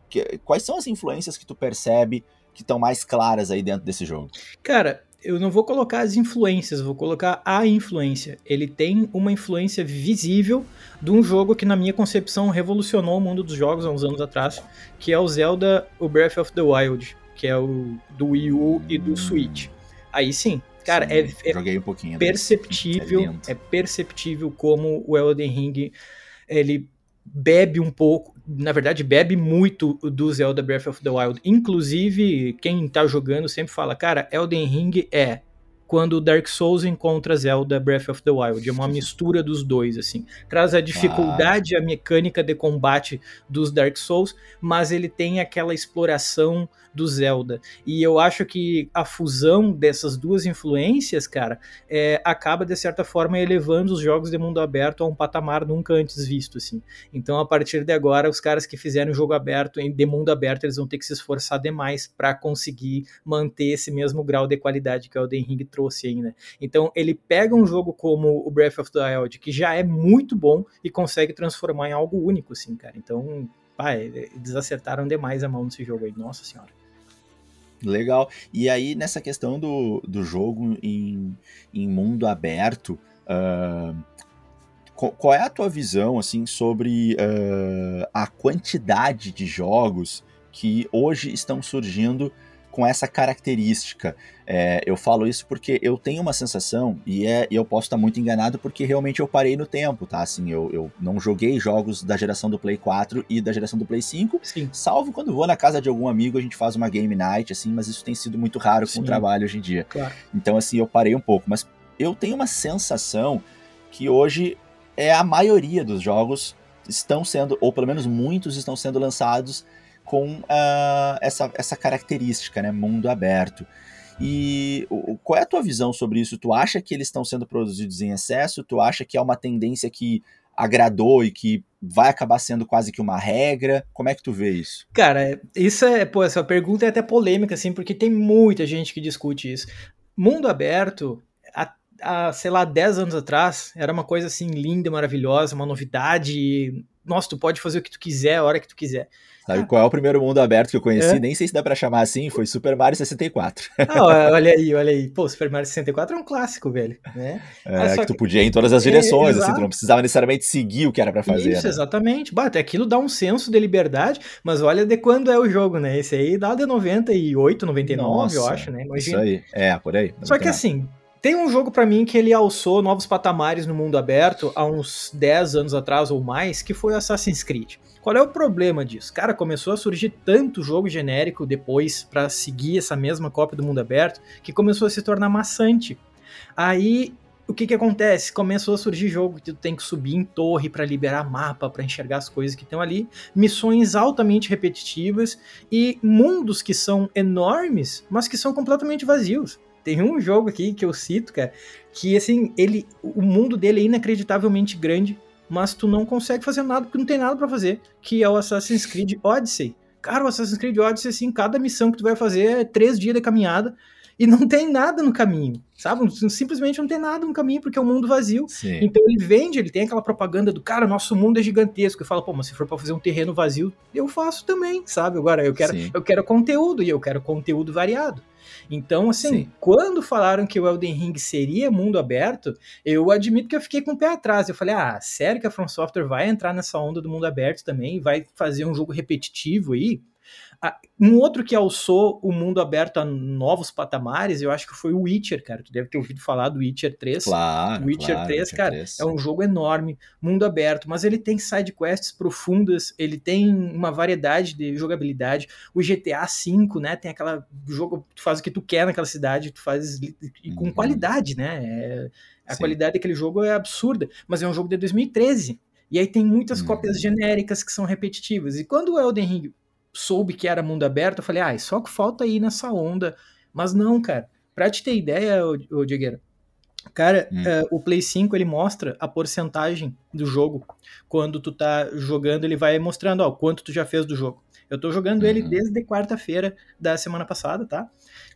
Que, quais são as influências que tu percebe que estão mais claras aí dentro desse jogo? Cara, eu não vou colocar as influências, vou colocar a influência. Ele tem uma influência visível de um jogo que, na minha concepção, revolucionou o mundo dos jogos há uns anos atrás, que é o Zelda o Breath of the Wild, que é o do Wii U e do Switch. Aí sim, cara, sim, é, é, um pouquinho perceptível, é, é perceptível como o Elden Ring ele bebe um pouco, na verdade, bebe muito do Zelda Breath of the Wild. Inclusive, quem tá jogando sempre fala, cara, Elden Ring é quando Dark Souls encontra Zelda Breath of the Wild. É uma mistura dos dois, assim. Traz a dificuldade, ah. a mecânica de combate dos Dark Souls, mas ele tem aquela exploração do Zelda. E eu acho que a fusão dessas duas influências, cara, é, acaba de certa forma elevando os jogos de mundo aberto a um patamar nunca antes visto, assim. Então, a partir de agora, os caras que fizeram jogo aberto, de mundo aberto, eles vão ter que se esforçar demais para conseguir manter esse mesmo grau de qualidade que o Elden Ring trouxe ainda. Então, ele pega um jogo como o Breath of the Wild, que já é muito bom, e consegue transformar em algo único, assim, cara. Então, pá, eles acertaram demais a mão nesse jogo aí, nossa senhora. Legal. E aí, nessa questão do, do jogo em, em mundo aberto, uh, qual é a tua visão assim sobre uh, a quantidade de jogos que hoje estão surgindo com essa característica. É, eu falo isso porque eu tenho uma sensação, e, é, eu posso estar muito enganado porque realmente eu parei no tempo, tá? Assim, eu, eu não joguei jogos da geração do Play 4 e da geração do Play 5, Sim. salvo quando vou na casa de algum amigo, a gente faz uma game night, assim, mas isso tem sido muito raro Sim. com o trabalho hoje em dia. Claro. Então, assim, eu parei um pouco, mas eu tenho uma sensação que hoje é a maioria dos jogos estão sendo, ou pelo menos muitos estão sendo lançados com uh, essa, essa característica, né? Mundo aberto. E o, qual é a tua visão sobre isso? Tu acha que eles estão sendo produzidos em excesso? Tu acha que é uma tendência que agradou e que vai acabar sendo quase que uma regra? Como é que tu vê isso? Cara, isso é, pô, essa pergunta é até polêmica, assim, porque tem muita gente que discute isso. Mundo aberto, há, há sei lá, 10 anos atrás, era uma coisa assim linda, maravilhosa, uma novidade. Nossa, tu pode fazer o que tu quiser, a hora que tu quiser. Sabe qual é o primeiro mundo aberto que eu conheci? É. Nem sei se dá pra chamar assim, foi Super Mario 64. Ah, olha aí, olha aí. Pô, Super Mario 64 é um clássico, velho. Né? É, que, que tu podia ir em todas as direções, é, assim, tu não precisava necessariamente seguir o que era para fazer. Isso, né? exatamente. Bate, aquilo dá um senso de liberdade, mas olha de quando é o jogo, né? Esse aí dá de 98, 99, Nossa, eu acho, né? Imagina. Isso aí, é, por aí. Só que assim, tem um jogo para mim que ele alçou novos patamares no mundo aberto há uns 10 anos atrás ou mais, que foi Assassin's Creed. Qual é o problema disso? Cara, começou a surgir tanto jogo genérico depois para seguir essa mesma cópia do mundo aberto que começou a se tornar maçante. Aí o que que acontece? Começou a surgir jogo que tu tem que subir em torre para liberar mapa, para enxergar as coisas que estão ali, missões altamente repetitivas e mundos que são enormes, mas que são completamente vazios. Tem um jogo aqui que eu cito, cara, que assim, ele, o mundo dele é inacreditavelmente grande, mas tu não consegue fazer nada porque não tem nada para fazer, que é o Assassin's Creed Odyssey. Cara, o Assassin's Creed Odyssey, assim, cada missão que tu vai fazer é três dias de caminhada e não tem nada no caminho, sabe? Simplesmente não tem nada no caminho porque é um mundo vazio. Sim. Então ele vende, ele tem aquela propaganda do cara, nosso mundo é gigantesco. E fala, pô, mas se for para fazer um terreno vazio, eu faço também, sabe? Agora eu quero, eu quero conteúdo e eu quero conteúdo variado. Então, assim, Sim. quando falaram que o Elden Ring seria mundo aberto, eu admito que eu fiquei com o pé atrás. Eu falei, ah, sério que a From Software vai entrar nessa onda do mundo aberto também? Vai fazer um jogo repetitivo aí? Ah, um outro que alçou o mundo aberto a novos patamares, eu acho que foi o Witcher, cara. Tu deve ter ouvido falar do Witcher 3. Claro. Witcher claro, 3, Witcher cara, 3. é um jogo enorme, mundo aberto, mas ele tem side quests profundas, ele tem uma variedade de jogabilidade. O GTA V, né, tem aquela jogo, tu faz o que tu quer naquela cidade, tu faz e com uhum. qualidade, né? É, a Sim. qualidade daquele jogo é absurda, mas é um jogo de 2013. E aí tem muitas uhum. cópias genéricas que são repetitivas. E quando o Elden Ring soube que era mundo aberto, eu falei, ah, só que falta ir nessa onda. Mas não, cara. Pra te ter ideia, ô, Diegueira, cara, hum. uh, o Play 5 ele mostra a porcentagem do jogo. Quando tu tá jogando, ele vai mostrando, ó, quanto tu já fez do jogo. Eu tô jogando uhum. ele desde quarta-feira da semana passada, tá?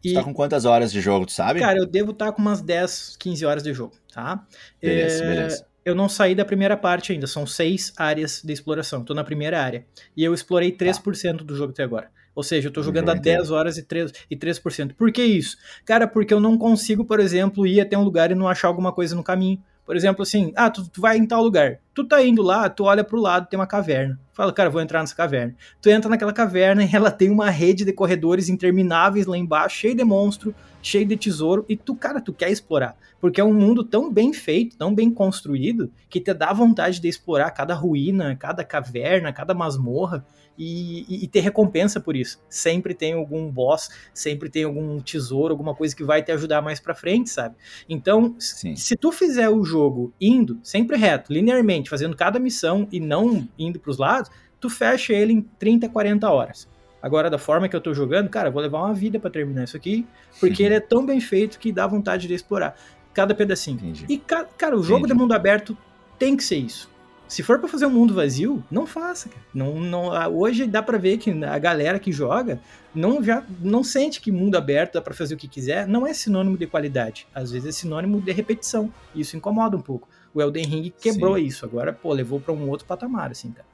E, tu tá com quantas horas de jogo, tu sabe? Cara, eu devo estar tá com umas 10, 15 horas de jogo, tá? Beleza, é... beleza eu não saí da primeira parte ainda, são seis áreas de exploração. Tô na primeira área. E eu explorei 3% ah. do jogo até agora. Ou seja, eu tô jogando há 10 horas e 3%, e 3%. Por que isso? Cara, porque eu não consigo, por exemplo, ir até um lugar e não achar alguma coisa no caminho. Por exemplo, assim, ah, tu, tu vai em tal lugar. Tu tá indo lá, tu olha pro lado, tem uma caverna. Fala, cara, vou entrar nessa caverna. Tu entra naquela caverna e ela tem uma rede de corredores intermináveis lá embaixo, cheio de monstro, cheio de tesouro, e tu, cara, tu quer explorar. Porque é um mundo tão bem feito, tão bem construído, que te dá vontade de explorar cada ruína, cada caverna, cada masmorra e, e, e, ter recompensa por isso. Sempre tem algum boss, sempre tem algum tesouro, alguma coisa que vai te ajudar mais para frente, sabe? Então, Sim. se tu fizer o jogo indo sempre reto, linearmente, fazendo cada missão e não indo para os lados, tu fecha ele em 30, 40 horas. Agora, da forma que eu tô jogando, cara, eu vou levar uma vida para terminar isso aqui, porque ele é tão bem feito que dá vontade de explorar cada pedacinho. Entendi. E, cara, o jogo Entendi. de mundo aberto tem que ser isso. Se for para fazer um mundo vazio, não faça, cara. Não, não, hoje dá para ver que a galera que joga não já não sente que mundo aberto dá para fazer o que quiser, não é sinônimo de qualidade. Às vezes é sinônimo de repetição. E isso incomoda um pouco. O Elden Ring quebrou Sim. isso, agora, pô, levou para um outro patamar assim, cara.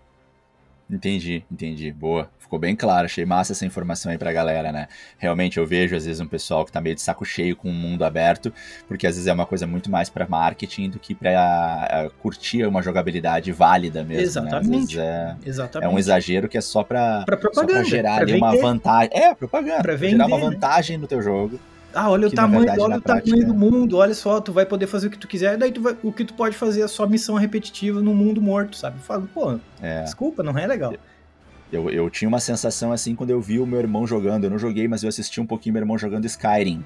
Entendi, entendi. Boa. Ficou bem claro. Achei massa essa informação aí pra galera, né? Realmente eu vejo, às vezes, um pessoal que tá meio de saco cheio com o mundo aberto, porque às vezes é uma coisa muito mais para marketing do que pra uh, curtir uma jogabilidade válida mesmo. Exatamente. Né? É, Exatamente. é um exagero que é só pra, pra, propaganda, só pra gerar pra ali uma vantagem. É, propaganda. Pra vender, gerar uma né? vantagem né? no teu jogo. Ah, olha o tamanho, verdade, olha o prática, tamanho do mundo, olha só, tu vai poder fazer o que tu quiser, daí tu vai, o que tu pode fazer é só missão repetitiva no mundo morto, sabe? Fala, pô, é. desculpa, não é legal. Eu, eu tinha uma sensação assim quando eu vi o meu irmão jogando. Eu não joguei, mas eu assisti um pouquinho meu irmão jogando Skyrim.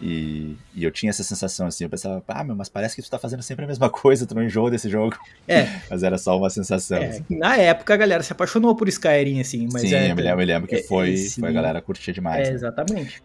E, e, eu tinha essa sensação assim, eu pensava, ah, meu, mas parece que tu tá fazendo sempre a mesma coisa, tu não enjoa desse jogo. É. mas era só uma sensação. É, assim. Na época a galera se apaixonou por Skyrim, assim, mas Sim, é, eu, me lembro, eu me lembro que é, foi, é, foi a galera curtia demais. É, né? exatamente.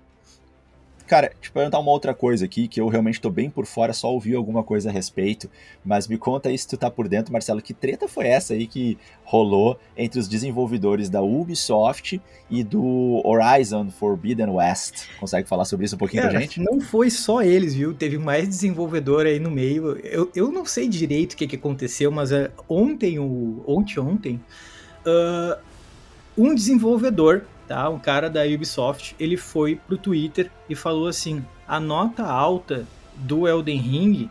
Cara, te perguntar uma outra coisa aqui, que eu realmente tô bem por fora, só ouvi alguma coisa a respeito, mas me conta aí se tu tá por dentro, Marcelo, que treta foi essa aí que rolou entre os desenvolvedores da Ubisoft e do Horizon Forbidden West? Consegue falar sobre isso um pouquinho Cara, pra gente? Não foi só eles, viu? Teve mais desenvolvedor aí no meio. Eu, eu não sei direito o que, que aconteceu, mas é, ontem, o, ontem, ontem, uh, um desenvolvedor tá? Um cara da Ubisoft, ele foi pro Twitter e falou assim: a nota alta do Elden Ring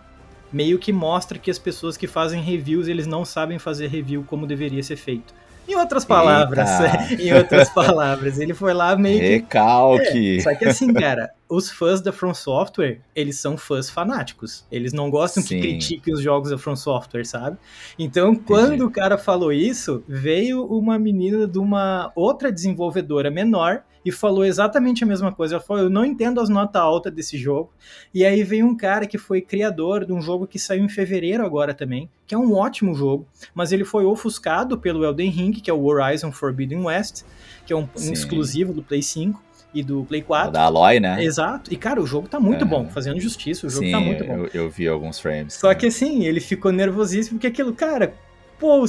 meio que mostra que as pessoas que fazem reviews, eles não sabem fazer review como deveria ser feito. Em outras palavras, em outras palavras, ele foi lá meio que. Recalque! É, só que assim, cara, os fãs da From Software, eles são fãs fanáticos. Eles não gostam Sim. que critiquem os jogos da From Software, sabe? Então, Entendi. quando o cara falou isso, veio uma menina de uma outra desenvolvedora menor e falou exatamente a mesma coisa. Ela falou: Eu não entendo as notas altas desse jogo. E aí veio um cara que foi criador de um jogo que saiu em fevereiro agora também, que é um ótimo jogo, mas ele foi ofuscado pelo Elden Ring, que é o Horizon Forbidden West, que é um, um exclusivo do Play 5 e do Play 4. Da Aloy, né? Exato. E, cara, o jogo tá muito bom. Fazendo justiça, o jogo Sim, tá muito bom. Eu, eu vi alguns frames. Só que, assim, ele ficou nervosíssimo porque aquilo, cara, pô,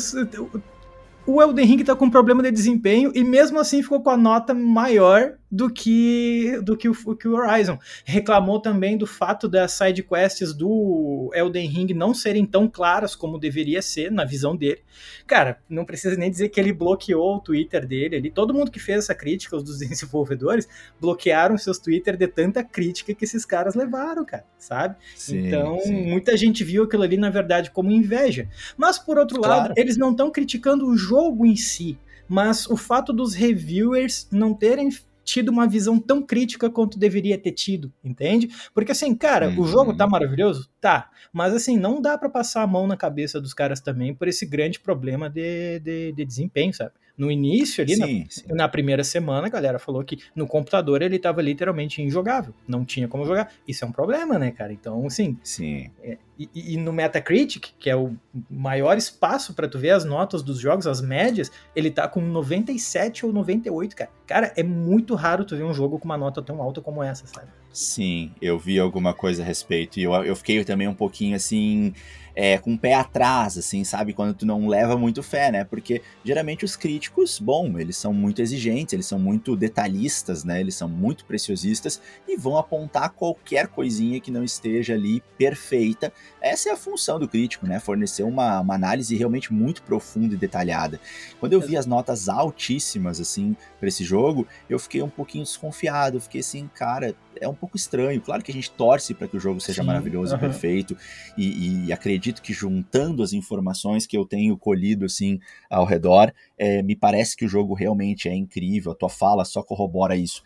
o Elden Ring tá com problema de desempenho e mesmo assim ficou com a nota maior do que do que o, que o Horizon. Reclamou também do fato das side quests do Elden Ring não serem tão claras como deveria ser na visão dele. Cara, não precisa nem dizer que ele bloqueou o Twitter dele ali. Todo mundo que fez essa crítica, os dos desenvolvedores, bloquearam seus Twitter de tanta crítica que esses caras levaram, cara, sabe? Sim, então, sim. muita gente viu aquilo ali na verdade como inveja. Mas por outro claro. lado, eles não estão criticando o jogo em si, mas o fato dos reviewers não terem tido uma visão tão crítica quanto deveria ter tido, entende? Porque assim, cara, uhum. o jogo tá maravilhoso? Tá. Mas assim, não dá para passar a mão na cabeça dos caras também por esse grande problema de, de, de desempenho, sabe? No início, ali, sim, na, sim. na, primeira semana, a galera falou que no computador ele tava literalmente injogável. Não tinha como jogar. Isso é um problema, né, cara? Então, assim. Sim. É, e, e, no Metacritic, que é o maior espaço para tu ver as notas dos jogos, as médias, ele tá com 97 ou 98, cara. Cara, é muito raro tu ver um jogo com uma nota tão alta como essa, sabe? Sim, eu vi alguma coisa a respeito. E eu, eu fiquei também um pouquinho assim é, com o pé atrás, assim, sabe? Quando tu não leva muito fé, né? Porque geralmente os críticos, bom, eles são muito exigentes, eles são muito detalhistas, né? Eles são muito preciosistas e vão apontar qualquer coisinha que não esteja ali perfeita. Essa é a função do crítico, né? Fornecer uma, uma análise realmente muito profunda e detalhada. Quando eu vi as notas altíssimas, assim, para esse jogo, eu fiquei um pouquinho desconfiado, fiquei assim, cara, é um pouco estranho. Claro que a gente torce para que o jogo seja Sim, maravilhoso e perfeito e, e acredito que juntando as informações que eu tenho colhido assim ao redor, é, me parece que o jogo realmente é incrível. A tua fala só corrobora isso.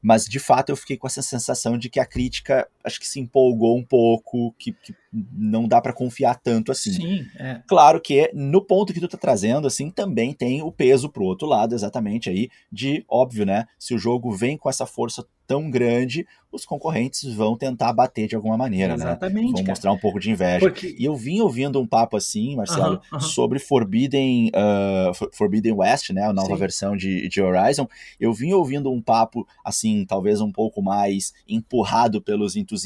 Mas de fato eu fiquei com essa sensação de que a crítica acho que se empolgou um pouco, que, que não dá para confiar tanto assim. Sim, é. Claro que no ponto que tu tá trazendo, assim, também tem o peso pro outro lado, exatamente aí, de óbvio, né? Se o jogo vem com essa força tão grande, os concorrentes vão tentar bater de alguma maneira, exatamente, né? Vão cara. mostrar um pouco de inveja. Porque... E eu vim ouvindo um papo assim, Marcelo, uh -huh, uh -huh. sobre Forbidden, uh, Forbidden West, né? A nova Sim. versão de, de Horizon. Eu vim ouvindo um papo, assim, talvez um pouco mais empurrado pelos entusiastas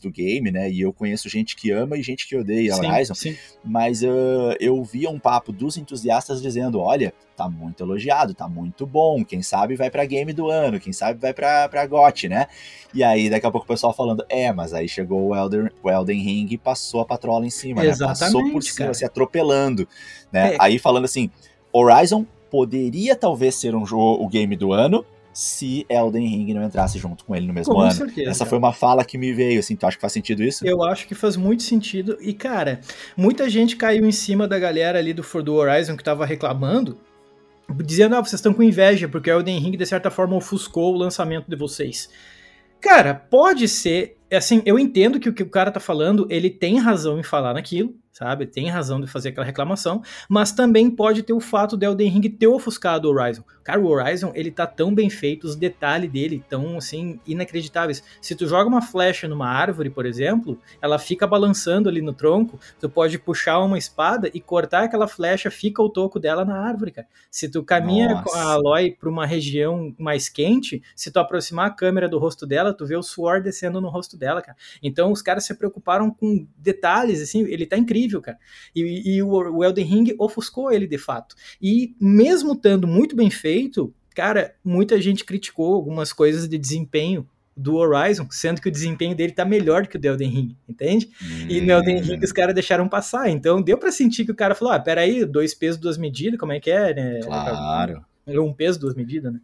do game, né? E eu conheço gente que ama e gente que odeia sim, Horizon. Sim. Mas uh, eu via um papo dos entusiastas dizendo: olha, tá muito elogiado, tá muito bom. Quem sabe vai pra game do ano, quem sabe vai pra, pra GOT, né? E aí daqui a pouco o pessoal falando: é, mas aí chegou o Elden, o Elden Ring e passou a patrola em cima, Exatamente, né? Passou por cima, cara. se atropelando, né? É. Aí falando assim: Horizon poderia talvez ser um jogo, o game do ano, se Elden Ring não entrasse junto com ele no mesmo com ano. Certeza, Essa cara. foi uma fala que me veio, assim, tu acha que faz sentido isso? Eu acho que faz muito sentido. E, cara, muita gente caiu em cima da galera ali do, do Horizon que tava reclamando, dizendo, ah, vocês estão com inveja, porque o Elden Ring, de certa forma, ofuscou o lançamento de vocês. Cara, pode ser. Assim, eu entendo que o que o cara tá falando, ele tem razão em falar naquilo, sabe? Tem razão de fazer aquela reclamação, mas também pode ter o fato de Elden Ring ter ofuscado o Horizon. Cara, o Horizon, ele tá tão bem feito, os detalhes dele tão, assim, inacreditáveis. Se tu joga uma flecha numa árvore, por exemplo, ela fica balançando ali no tronco, tu pode puxar uma espada e cortar aquela flecha, fica o toco dela na árvore, cara. Se tu caminha Nossa. com a Aloy pra uma região mais quente, se tu aproximar a câmera do rosto dela, tu vê o suor descendo no rosto dela, cara. Então os caras se preocuparam com detalhes, assim, ele tá incrível, cara. E, e o, o Elden Ring ofuscou ele de fato. E mesmo estando muito bem feito, cara, muita gente criticou algumas coisas de desempenho do Horizon, sendo que o desempenho dele tá melhor que o do Elden Ring, entende? Hum. E no Elden Ring os caras deixaram passar, então deu para sentir que o cara falou, ah, peraí, dois pesos, duas medidas, como é que é, né? Claro. Um peso, duas medidas, né?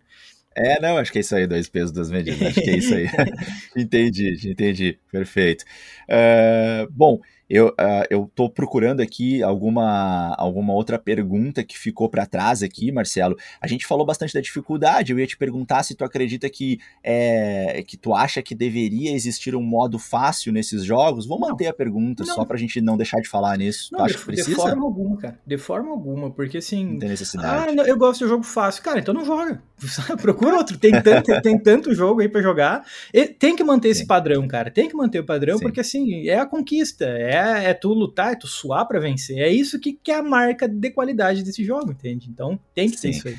É, não, acho que é isso aí, dois pesos, duas medidas, acho que é isso aí. entendi, entendi, perfeito. Uh, bom, eu, uh, eu tô procurando aqui alguma, alguma outra pergunta que ficou para trás aqui, Marcelo. A gente falou bastante da dificuldade. Eu ia te perguntar se tu acredita que é, que tu acha que deveria existir um modo fácil nesses jogos. Vou manter não, a pergunta não. só pra gente não deixar de falar nisso. Não, tu acha de, que precisa? De forma alguma, cara. De forma alguma, porque assim. Não tem necessidade. Ah, eu gosto de jogo fácil. Cara, então não joga. Procura outro. Tem tanto, tem tanto jogo aí para jogar. E tem que manter Sim. esse padrão, cara. Tem que manter o padrão, Sim. porque assim, é a conquista. É, é tu lutar, é tu suar para vencer. É isso que, que é a marca de qualidade desse jogo, entende? Então tem que Sim. ter isso aí.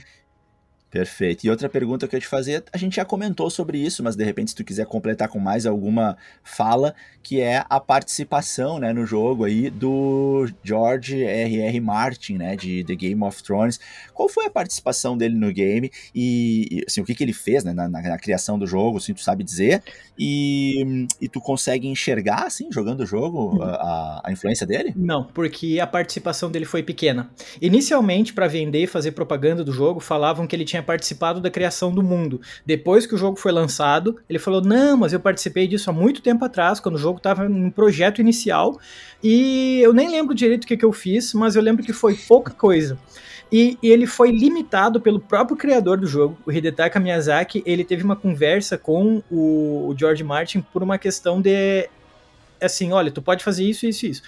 Perfeito. E outra pergunta que eu te fazer, a gente já comentou sobre isso, mas de repente se tu quiser completar com mais alguma fala, que é a participação, né, no jogo aí do George R.R. Martin, né, de The Game of Thrones. Qual foi a participação dele no game e, assim, o que que ele fez, né, na, na, na criação do jogo, assim, tu sabe dizer? E, e tu consegue enxergar, assim, jogando o jogo, a, a influência dele? Não, porque a participação dele foi pequena. Inicialmente, para vender e fazer propaganda do jogo, falavam que ele tinha participado da criação do mundo. Depois que o jogo foi lançado, ele falou: Não, mas eu participei disso há muito tempo atrás, quando o jogo estava em projeto inicial, e eu nem lembro direito o que, que eu fiz, mas eu lembro que foi pouca coisa. E, e, ele foi limitado pelo próprio criador do jogo, o Hidetaka Miyazaki. Ele teve uma conversa com o, o George Martin por uma questão de assim, olha, tu pode fazer isso, isso, isso.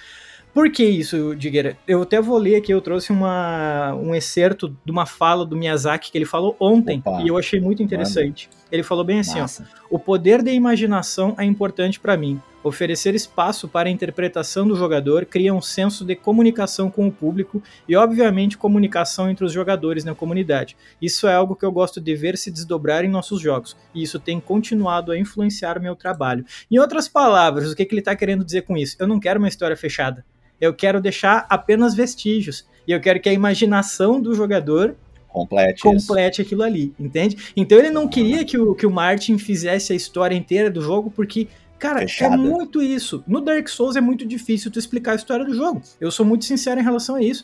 Por que isso, Digueira? Eu até vou ler aqui, eu trouxe uma, um excerto de uma fala do Miyazaki que ele falou ontem, Opa, e eu achei muito interessante. Mano. Ele falou bem assim, Massa. ó, o poder da imaginação é importante para mim. Oferecer espaço para a interpretação do jogador cria um senso de comunicação com o público e, obviamente, comunicação entre os jogadores na comunidade. Isso é algo que eu gosto de ver se desdobrar em nossos jogos, e isso tem continuado a influenciar o meu trabalho. Em outras palavras, o que, que ele está querendo dizer com isso? Eu não quero uma história fechada. Eu quero deixar apenas vestígios. E eu quero que a imaginação do jogador complete, complete aquilo ali, entende? Então ele não queria que o, que o Martin fizesse a história inteira do jogo, porque Cara, Fechada. é muito isso. No Dark Souls é muito difícil tu explicar a história do jogo. Eu sou muito sincero em relação a isso.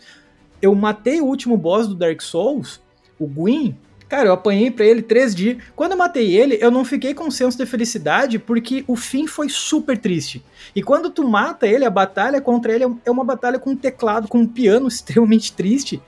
Eu matei o último boss do Dark Souls, o Gwyn, Cara, eu apanhei pra ele três dias. Quando eu matei ele, eu não fiquei com um senso de felicidade, porque o fim foi super triste. E quando tu mata ele, a batalha contra ele é uma batalha com um teclado, com um piano extremamente triste.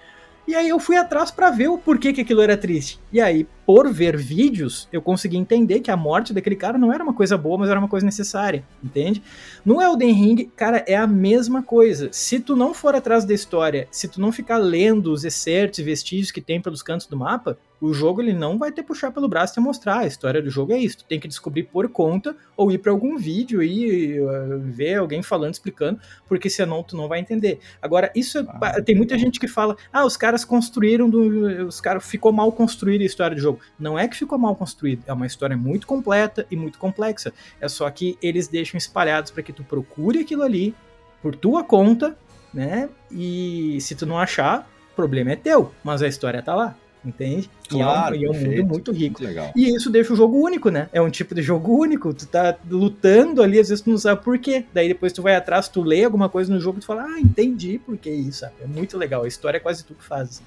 E aí eu fui atrás para ver o porquê que aquilo era triste. E aí, por ver vídeos, eu consegui entender que a morte daquele cara não era uma coisa boa, mas era uma coisa necessária, entende? No Elden Ring, cara, é a mesma coisa. Se tu não for atrás da história, se tu não ficar lendo os excertos e vestígios que tem pelos cantos do mapa, o jogo ele não vai te puxar pelo braço e te mostrar. A história do jogo é isso. Tu tem que descobrir por conta ou ir para algum vídeo e uh, ver alguém falando, explicando, porque senão tu não vai entender. Agora, isso é, ah, tem muita gente que fala: "Ah, os caras construíram do, os caras ficou mal construída a história do jogo". Não é que ficou mal construída, é uma história muito completa e muito complexa. É só que eles deixam espalhados para que tu procure aquilo ali por tua conta, né? E se tu não achar, o problema é teu, mas a história tá lá. Entende? Claro, e é um, perfeito, é mundo muito rico. Muito legal. E isso deixa o jogo único, né? É um tipo de jogo único. Tu tá lutando ali, às vezes tu não sabe por quê. Daí depois tu vai atrás, tu lê alguma coisa no jogo e tu fala, ah, entendi por que isso. Sabe? É muito legal. A história é quase tu que faz.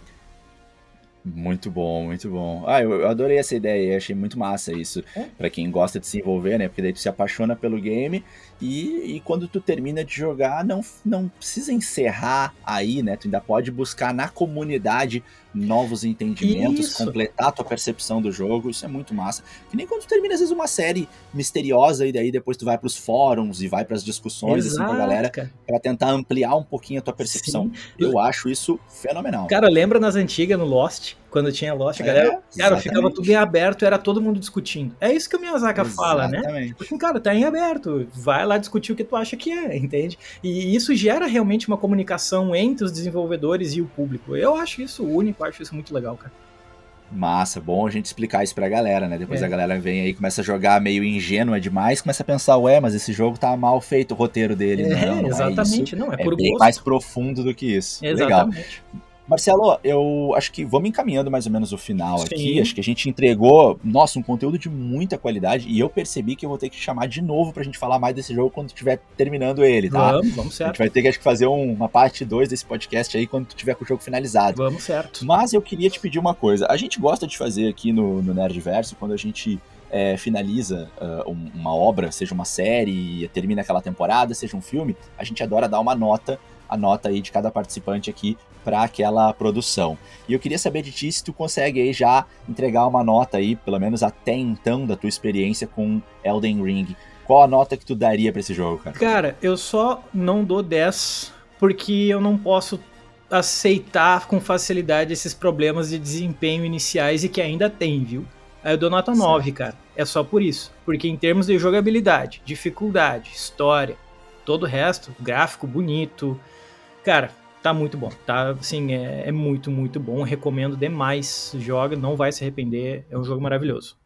Muito bom, muito bom. Ah, eu, eu adorei essa ideia, achei muito massa isso. É? para quem gosta de se envolver, né? Porque daí tu se apaixona pelo game e, e quando tu termina de jogar, não, não precisa encerrar aí, né? Tu ainda pode buscar na comunidade novos entendimentos, isso. completar a tua percepção do jogo, isso é muito massa. Que nem quando tu termina, às vezes, uma série misteriosa e daí depois tu vai pros fóruns e vai pras discussões Exato, assim, com a galera para tentar ampliar um pouquinho a tua percepção. Sim. Eu acho isso fenomenal. Cara, lembra nas antigas, no Lost? Quando tinha Lost, a galera, é, cara, ficava tudo em aberto, era todo mundo discutindo. É isso que o Miyazaki exatamente. fala, né? Porque, cara, tá em aberto, vai lá discutir o que tu acha que é, entende? E isso gera realmente uma comunicação entre os desenvolvedores e o público. Eu acho isso único, acho isso muito legal, cara. Massa, bom a gente explicar isso pra galera, né? Depois é. a galera vem aí, começa a jogar meio ingênua demais, começa a pensar, ué, mas esse jogo tá mal feito o roteiro dele. É, não, não exatamente, é não, é, é por bem gosto. mais profundo do que isso. Exatamente. Legal. Marcelo, eu acho que vamos encaminhando mais ou menos o final Sim. aqui. Acho que a gente entregou, nossa, um conteúdo de muita qualidade e eu percebi que eu vou ter que chamar de novo pra gente falar mais desse jogo quando estiver terminando ele, tá? Vamos, vamos certo. A gente vai ter que acho, fazer um, uma parte 2 desse podcast aí quando tu tiver com o jogo finalizado. Vamos certo. Mas eu queria te pedir uma coisa. A gente gosta de fazer aqui no, no Nerdverso, quando a gente é, finaliza uh, uma obra, seja uma série, termina aquela temporada, seja um filme, a gente adora dar uma nota a nota aí de cada participante aqui para aquela produção. E eu queria saber de ti se tu consegue aí já entregar uma nota aí, pelo menos até então, da tua experiência com Elden Ring. Qual a nota que tu daria para esse jogo, cara? Cara, eu só não dou 10 porque eu não posso aceitar com facilidade esses problemas de desempenho iniciais e que ainda tem, viu? Aí eu dou nota 9, certo. cara. É só por isso. Porque em termos de jogabilidade, dificuldade, história, todo o resto, gráfico bonito, Cara, tá muito bom. Tá, assim, é, é, muito, muito bom. Recomendo demais. Joga, não vai se arrepender. É um jogo maravilhoso.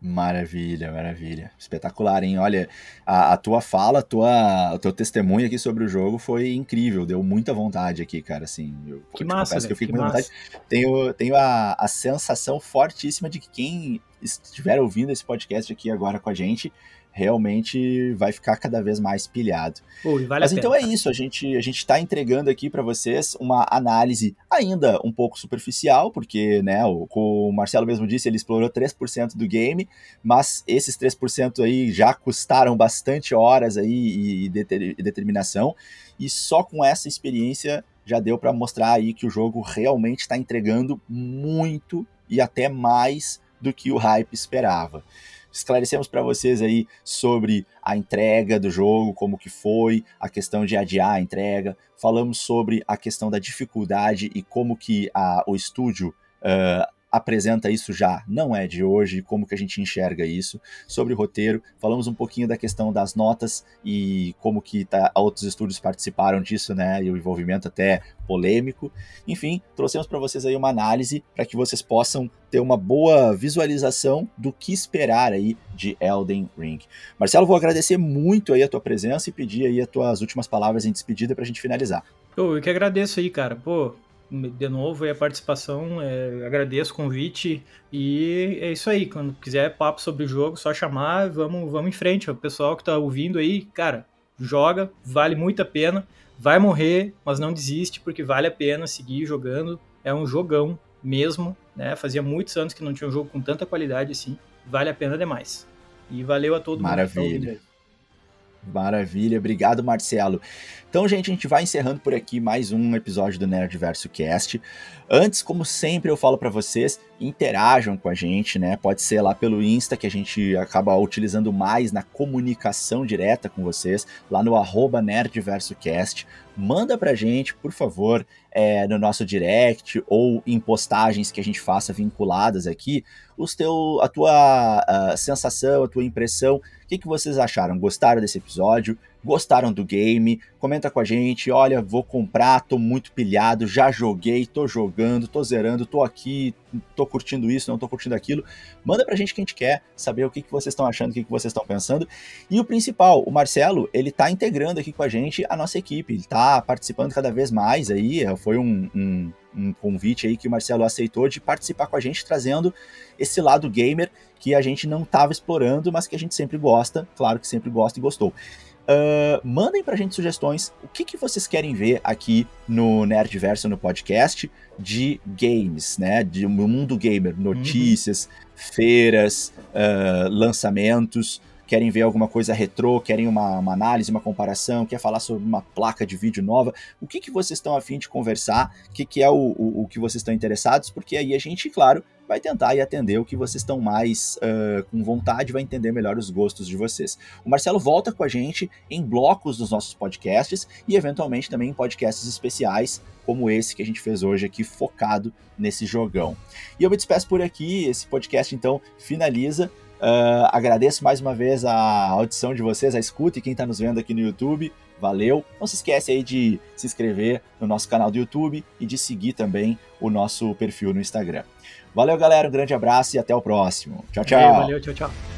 Maravilha, maravilha. Espetacular, hein? Olha, a, a, tua fala, a tua, o teu testemunho aqui sobre o jogo foi incrível. Deu muita vontade aqui, cara. Assim, eu, que massa, que eu fico com muita vontade. Tenho, tenho a, a sensação fortíssima de que quem estiver ouvindo esse podcast aqui agora com a gente realmente vai ficar cada vez mais pilhado. Ui, vale Mas então é isso, a gente a gente está entregando aqui para vocês uma análise ainda um pouco superficial, porque, né, o, o Marcelo mesmo disse, ele explorou 3% do game, mas esses 3% aí já custaram bastante horas aí e, e, deter, e determinação, e só com essa experiência já deu para mostrar aí que o jogo realmente está entregando muito e até mais do que o hype esperava esclarecemos para vocês aí sobre a entrega do jogo, como que foi, a questão de adiar a entrega, falamos sobre a questão da dificuldade e como que a, o estúdio uh, apresenta isso já, não é de hoje, como que a gente enxerga isso. Sobre o roteiro, falamos um pouquinho da questão das notas e como que tá, outros estúdios participaram disso, né, e o envolvimento até polêmico. Enfim, trouxemos para vocês aí uma análise para que vocês possam ter uma boa visualização do que esperar aí de Elden Ring. Marcelo, vou agradecer muito aí a tua presença e pedir aí as tuas últimas palavras em despedida para a gente finalizar. Eu que agradeço aí, cara. Pô, de novo a participação, é, agradeço o convite e é isso aí. Quando quiser papo sobre o jogo, só chamar, vamos, vamos em frente. O pessoal que tá ouvindo aí, cara, joga, vale muito a pena. Vai morrer, mas não desiste porque vale a pena seguir jogando. É um jogão mesmo, né? Fazia muitos anos que não tinha um jogo com tanta qualidade assim. Vale a pena demais. E valeu a todo Maravilha. mundo. Maravilha. Maravilha, obrigado Marcelo. Então, gente, a gente vai encerrando por aqui mais um episódio do Nerdverso Cast. Antes, como sempre, eu falo para vocês, interajam com a gente, né? Pode ser lá pelo Insta, que a gente acaba utilizando mais na comunicação direta com vocês, lá no arroba NerdversoCast. Manda pra gente, por favor, é, no nosso direct ou em postagens que a gente faça vinculadas aqui, os teu, a tua a sensação, a tua impressão, o que, que vocês acharam? Gostaram desse episódio? gostaram do game, comenta com a gente, olha, vou comprar, tô muito pilhado, já joguei, tô jogando, tô zerando, tô aqui, tô curtindo isso, não tô curtindo aquilo. Manda pra gente que a gente quer saber o que, que vocês estão achando, o que, que vocês estão pensando. E o principal, o Marcelo, ele tá integrando aqui com a gente a nossa equipe, ele tá participando cada vez mais aí, foi um, um, um convite aí que o Marcelo aceitou de participar com a gente, trazendo esse lado gamer que a gente não estava explorando, mas que a gente sempre gosta, claro que sempre gosta e gostou. Uh, mandem pra gente sugestões. O que, que vocês querem ver aqui no Nerdverso, no podcast, de games, né? De mundo gamer, uhum. notícias, uhum. feiras, uh, lançamentos. Querem ver alguma coisa retrô, querem uma, uma, análise, uma comparação, quer falar sobre uma placa de vídeo nova. O que, que vocês estão afim de conversar? O que, que é o, o, o que vocês estão interessados? Porque aí a gente, claro, vai tentar e atender o que vocês estão mais uh, com vontade, vai entender melhor os gostos de vocês. O Marcelo volta com a gente em blocos dos nossos podcasts e eventualmente também em podcasts especiais, como esse que a gente fez hoje aqui, focado nesse jogão. E eu me despeço por aqui, esse podcast então finaliza. Uh, agradeço mais uma vez a audição de vocês, a escuta e quem está nos vendo aqui no YouTube. Valeu! Não se esquece aí de se inscrever no nosso canal do YouTube e de seguir também o nosso perfil no Instagram. Valeu, galera. Um grande abraço e até o próximo. Tchau, tchau. Valeu, tchau, tchau.